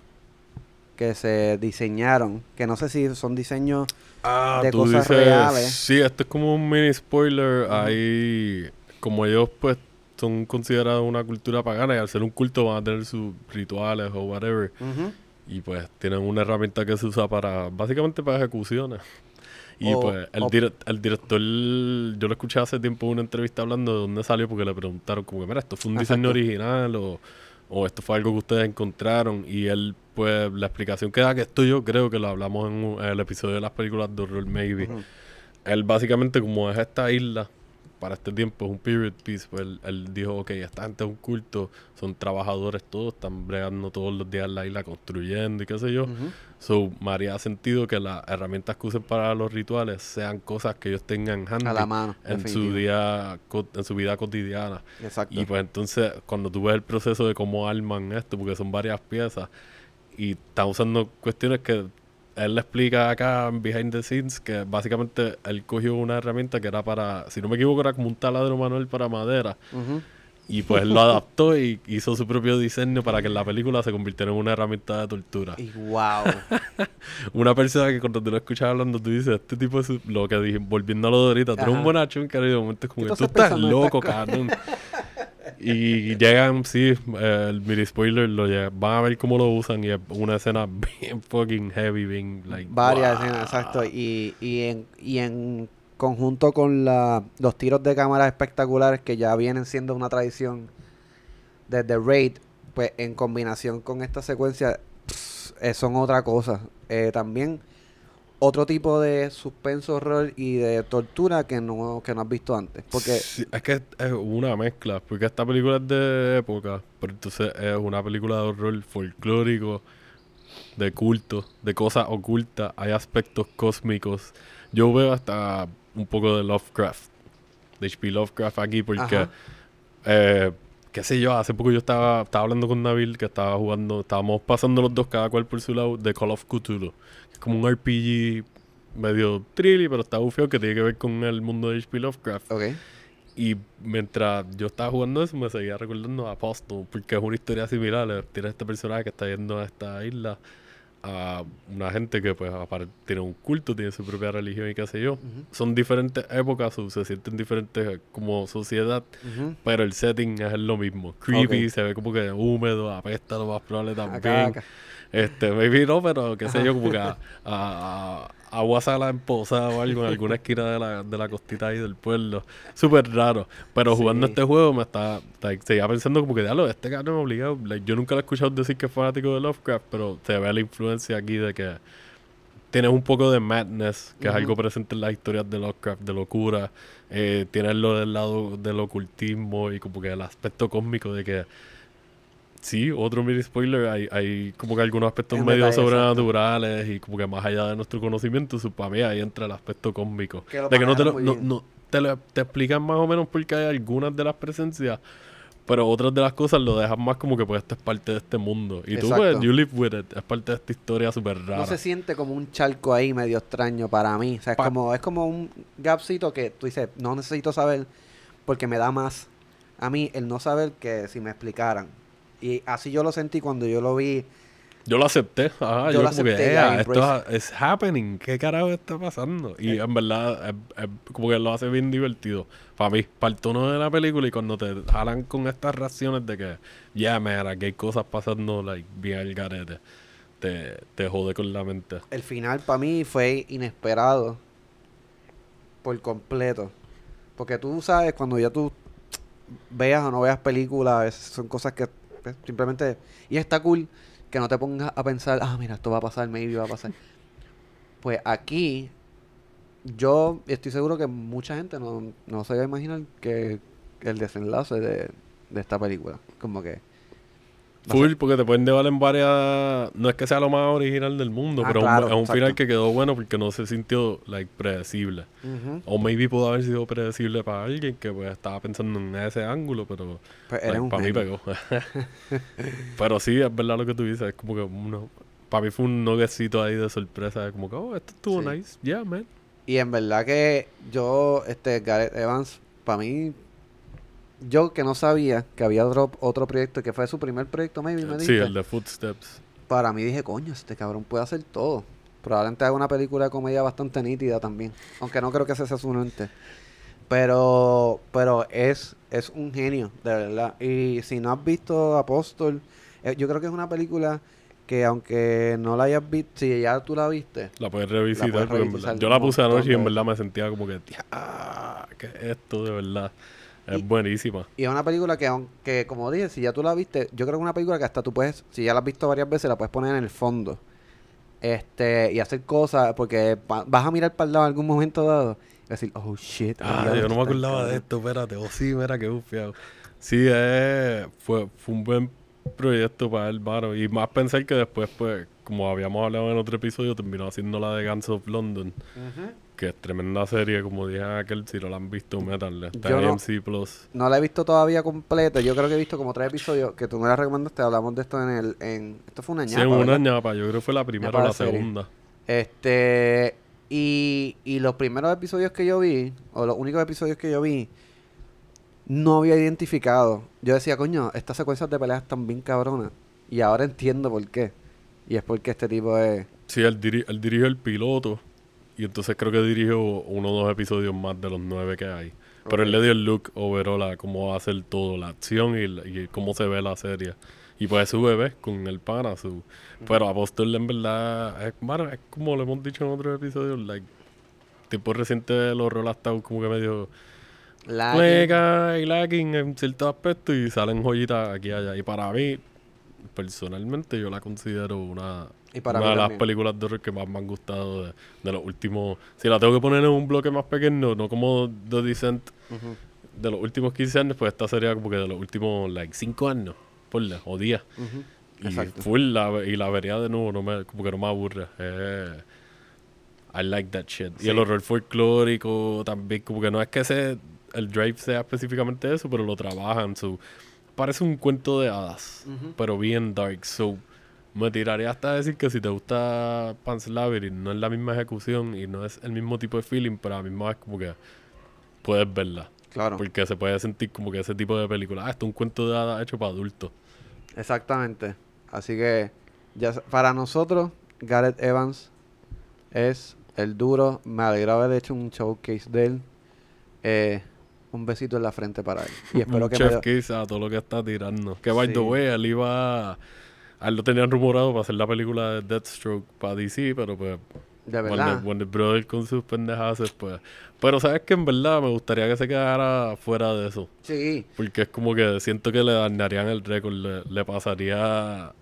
que se diseñaron. Que no sé si son diseños Ah, de tú cosas dices, reales. Sí, esto es como un mini spoiler. Ahí, como ellos pues son considerados una cultura pagana y al ser un culto van a tener sus rituales o whatever. Y pues tienen una herramienta que se usa para, básicamente para ejecuciones. Y O- pues el, dire- el director, yo lo escuché hace tiempo en una entrevista hablando de dónde salió porque le preguntaron como que, mira, esto fue un diseño Exacto. original o, o esto fue algo que ustedes encontraron. Y él, pues la explicación que da, que esto yo creo que lo hablamos en, un- en el episodio de las películas de horror, maybe. Él básicamente como es esta isla, para este tiempo es un period piece, pues él, él dijo, ok, esta gente es un culto, son trabajadores todos, están bregando todos los días en la isla construyendo y qué sé yo. Ujú. So, me haría sentido que las herramientas que usen para los rituales sean cosas que ellos tengan handy A la mano. en su día en su vida cotidiana. Exacto. Y pues entonces, cuando tú ves el proceso de cómo arman esto, porque son varias piezas, y están usando cuestiones que él le explica acá en Behind the Scenes, que básicamente él cogió una herramienta que era para, si no me equivoco, era como un taladro manual para madera. Y pues él lo adaptó y hizo su propio diseño para que en la película se convirtiera en una herramienta de tortura. Y wow. <laughs> Una persona que cuando tú lo escuchas hablando, tú dices, este tipo es lo que dije, volviéndolo de ahorita, tú eres un bonachón, que de momento es como ¿Qué que tú estás loco, cabrón. <laughs> y llegan, sí, eh, el mini spoiler, lo lle- van a ver cómo lo usan y es una escena <laughs> bien fucking heavy, bien, like, Varias wow. escenas, exacto. Y, y, en, y en conjunto con la, los tiros de cámara espectaculares que ya vienen siendo una tradición desde Raid, pues en combinación con esta secuencia pss, eh, son otra cosa. Eh, también otro tipo de suspenso, horror y de tortura que no, que no has visto antes. Porque Sí, es que es una mezcla, porque esta película es de época, pero entonces es una película de horror folclórico, de culto, de cosas ocultas, hay aspectos cósmicos. Yo veo hasta un poco de Lovecraft, de H.P. Lovecraft aquí, porque, eh, qué sé yo, hace poco yo estaba, estaba hablando con Nabil, que estaba jugando, estábamos pasando los dos cada cual por su lado, de Call of Cthulhu, es como un RPG medio trilly, pero está bufeo, que tiene que ver con el mundo de H.P. Lovecraft. Ok. Y mientras yo estaba jugando eso, me seguía recordando a Apostle, porque es una historia similar. eh, Tiene este personaje que está yendo a esta isla a una gente que pues apare- tiene un culto, tiene su propia religión y qué sé yo. Son diferentes épocas, o se sienten diferentes como sociedad, pero el setting es lo mismo. Creepy, se ve como que húmedo, apesta lo más probable también. acá. Este, maybe no, pero qué sé yo, como que a- agua sala en Poza o algo en alguna esquina de la, de la costita ahí del pueblo. Súper raro. Pero jugando Sí. este juego me está, like, seguía pensando como que, diablo, este cabrón obligado. Like, yo nunca lo he escuchado decir que es fanático de Lovecraft, pero se ve la influencia aquí de que tienes un poco de madness, que es algo presente en las historias de Lovecraft, de locura. Eh, tienes lo del lado del ocultismo y como que el aspecto cósmico de que Sí, otro mini spoiler, hay, hay como que algunos aspectos medio sobrenaturales y como que más allá de nuestro conocimiento, su para mí ahí entra el aspecto cósmico. Que de que no te, lo, no, no- te, lo- te explican más o menos porque hay algunas de las presencias, Pero otras de las cosas lo dejas más como que pues esto es parte de este mundo. Y tú, pues, you live with it. Es parte de esta historia súper rara. No se siente como un charco ahí medio extraño para mí. O sea, es, Pa- como, es como un gapcito que tú dices, no necesito saber porque me da más a mí el no saber que si me explicaran. Y así yo lo sentí cuando yo lo vi. Yo lo acepté. Ajá, Yo yo, lo que, acepté, "Ea, ya, esto embrace es happening. ¿Qué carajo está pasando? Y en verdad, es- es como que lo hace bien divertido. Para mí, para el tono de la película y cuando te jalan con estas reacciones de que, ya, man, aquí hay cosas pasando, like, bien al garete. Te, te jode con la mente. El final para mí fue inesperado por completo. Porque tú sabes, cuando ya tú veas o no veas películas, a veces son cosas que pues, simplemente... Y está cool que no te pongas a pensar, ah, mira, esto va a pasar, maybe va a pasar. <laughs> Pues aquí, yo estoy seguro que mucha gente no, no se va a imaginar que el desenlace de, de esta película. Como que... Full, ser- porque te pueden llevar en varias... No es que sea lo más original del mundo, Ah, pero es un- claro, es un, final que quedó bueno porque no se sintió, like, predecible. O maybe pudo haber sido predecible para alguien que pues estaba pensando en ese ángulo, pero Pues un para mí pegó. <laughs> pero sí, es verdad lo que tú dices. Es como que uno, para mí fue un nuggecito ahí de sorpresa. de Como que, oh, esto estuvo Sí. nice. Yeah, man. Y en verdad que yo, este, Gareth Evans, para mí, yo que no sabía que había otro, otro proyecto, que fue su primer proyecto, maybe, me Sí, el de Footsteps. para mí dije, coño, este cabrón puede hacer todo. Probablemente haga una película de comedia bastante nítida también, aunque no creo que ese sea su mente. Pero, pero es, es un genio, de verdad. Y si no has visto Apóstol, eh, yo creo que es una película que aunque no la hayas visto, si ya tú la viste, La puedes revisitar. puedes porque en verdad- yo la puse anoche y en verdad me sentía como que, "Tía, ¿qué es esto de verdad? Es Y- buenísima. Y es una película que, aunque, como dije, si ya tú la viste, yo creo que es una película que hasta tú puedes, si ya la has visto varias veces, la puedes poner en el fondo. Este, y hacer cosas, porque vas a mirar para el lado en algún momento dado y decir, oh shit. Ah, yo no me acordaba de cabrón". esto, espérate. Oh, sí, mira qué bufiado. Sí, eh, fue, fue un buen proyecto para él, mano. Y más pensar que después, pues, como habíamos hablado en otro episodio, terminó haciendo la de Guns of London, que es tremenda serie, como dije aquel, si no la han visto, métanle. Está Yo en no- MC Plus. No la he visto todavía completa. Yo creo que he visto como tres episodios que tú me la recomendaste. Hablamos de esto en el. En, esto fue una Sí, ñapa, en una ñapa. Yo creo que fue la primera Ñapa o de la serie. segunda. Este. Y, y los primeros episodios que yo vi, o los únicos episodios que yo vi, no había identificado. Yo decía, coño, estas secuencias de peleas están bien cabronas. Y ahora entiendo por qué. Y es porque este tipo es. Sí, él, diri- él dirigió el piloto. Y entonces creo que dirigió uno o dos episodios más de los nueve que hay. Pero él le dio el look overall a cómo va a hacer todo, la acción y, la- y cómo se ve la serie. Y pues su bebé con el pana. Su... Pero Apóstol en verdad es, como lo hemos dicho en otros episodios. Like, tiempo reciente horror ha estado como que medio hueca y lacking en ciertos aspectos y salen joyitas aquí y allá. Y para mí, personalmente, yo la considero una, Y para una de las películas de horror que más me han gustado de, de los últimos. Si la tengo que poner en un bloque más pequeño, no como The Descent de los últimos 15 años, pues esta sería como que de los últimos, like, 5 años, ponle, o 10. ujú. Y Exacto. full la, y la vería de nuevo, no me, como que no me aburre. Eh, I like that shit. Sí. Y el horror folclórico también, como que no es que ese, el drive sea específicamente eso, pero lo trabajan. So, parece un cuento de hadas, pero bien dark. So, me tiraría hasta decir que si te gusta Pan's Labyrinth, no es la misma ejecución y no es el mismo tipo de feeling, pero a la misma vez como que puedes verla. Claro. Porque se puede sentir como que ese tipo de película, ah, esto es un cuento de hadas hecho para adultos. Exactamente. Así que, ya para nosotros, Gareth Evans es el duro. Me alegra haber hecho un showcase de él. Eh, un besito en la frente para él. Y espero que chef me... kiss a todo lo que está tirando. Que by Sí. the way, él iba a... a él lo tenían rumorado para hacer la película de Deathstroke para DC, pero pues... De Warner, verdad. Warner Brothers con sus pendejadas pues... Pero sabes que en verdad me gustaría que se quedara fuera de eso. Sí. Porque es como que siento que le dañarían el récord. Le, le pasaría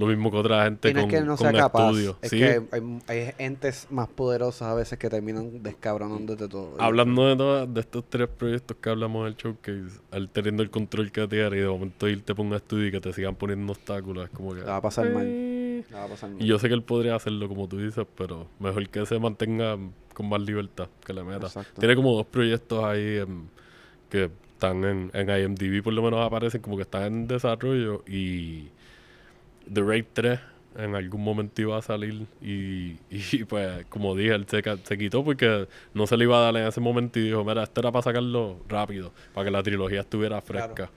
lo mismo que otra gente con, que no con sea capaz. Es Sí, que hay, hay entes más poderosas a veces que terminan descabronándote todo. Hablando de, todas- de estos tres proyectos que hablamos del showcase, al teniendo el control que tiene y de momento irte por un estudio y que te sigan poniendo obstáculos, es como que... La va a pasar mal. Eh. La va a pasar mal. Y yo sé que él podría hacerlo como tú dices, pero mejor que se mantenga con más libertad, que le meta. Exacto. Tiene como dos proyectos ahí em, que están en, en IMDb, por lo menos aparecen como que están en desarrollo. Y The Raid 3 en algún momento iba a salir. Y, <laughs> y pues, como dije, él se, se quitó porque no se le iba a dar en ese momento. Y dijo: Mira, esto era para sacarlo rápido, para que la trilogía estuviera fresca.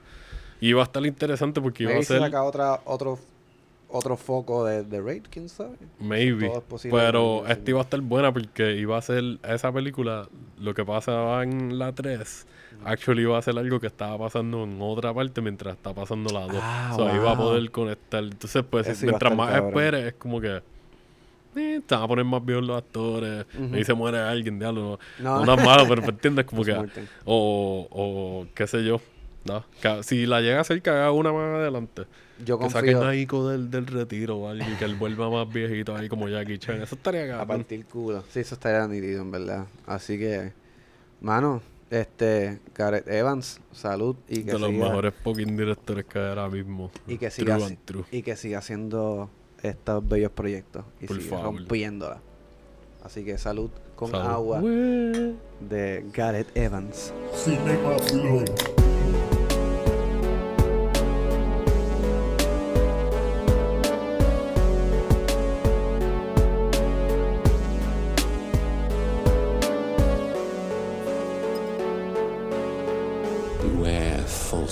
Y iba a estar interesante porque iba a Maybe ser. saca otra, otro, otro foco de, de Raid, quién sabe. Maybe. Todo es posible, Pero esta iba a estar buena porque iba a ser esa película, lo que pasaba en la 3, actually iba a ser algo que estaba pasando en otra parte mientras está pasando la 2. Ah, so, iba a poder conectar. Entonces, pues, Eso mientras más esperes, es como que. Eh, te van a poner más viejos los actores. Ahí se muere alguien, diablo. No. No, no es malo, pero ¿me entiendes? <laughs> Como que. O, o qué sé yo. ¿no? Si la llega a hacer, que haga una más adelante. Yo Que saquen confío a Ico del, del retiro algo y que él vuelva más viejito ahí como Jackie Chan. Eso estaría a cabrón. partir culo. Sí, eso estaría nítido, en verdad. Así que, mano, este, Gareth Evans, salud y que de los mejores fucking directores que hay ahora mismo. y que siga, True así- and true. y que siga haciendo estos bellos proyectos y Por siga favor. rompiéndola. Así que salud con Salud. agua de Gareth Evans. Cinema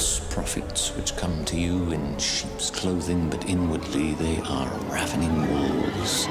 false prophets which come to you in sheep's clothing, but inwardly they are ravening wolves.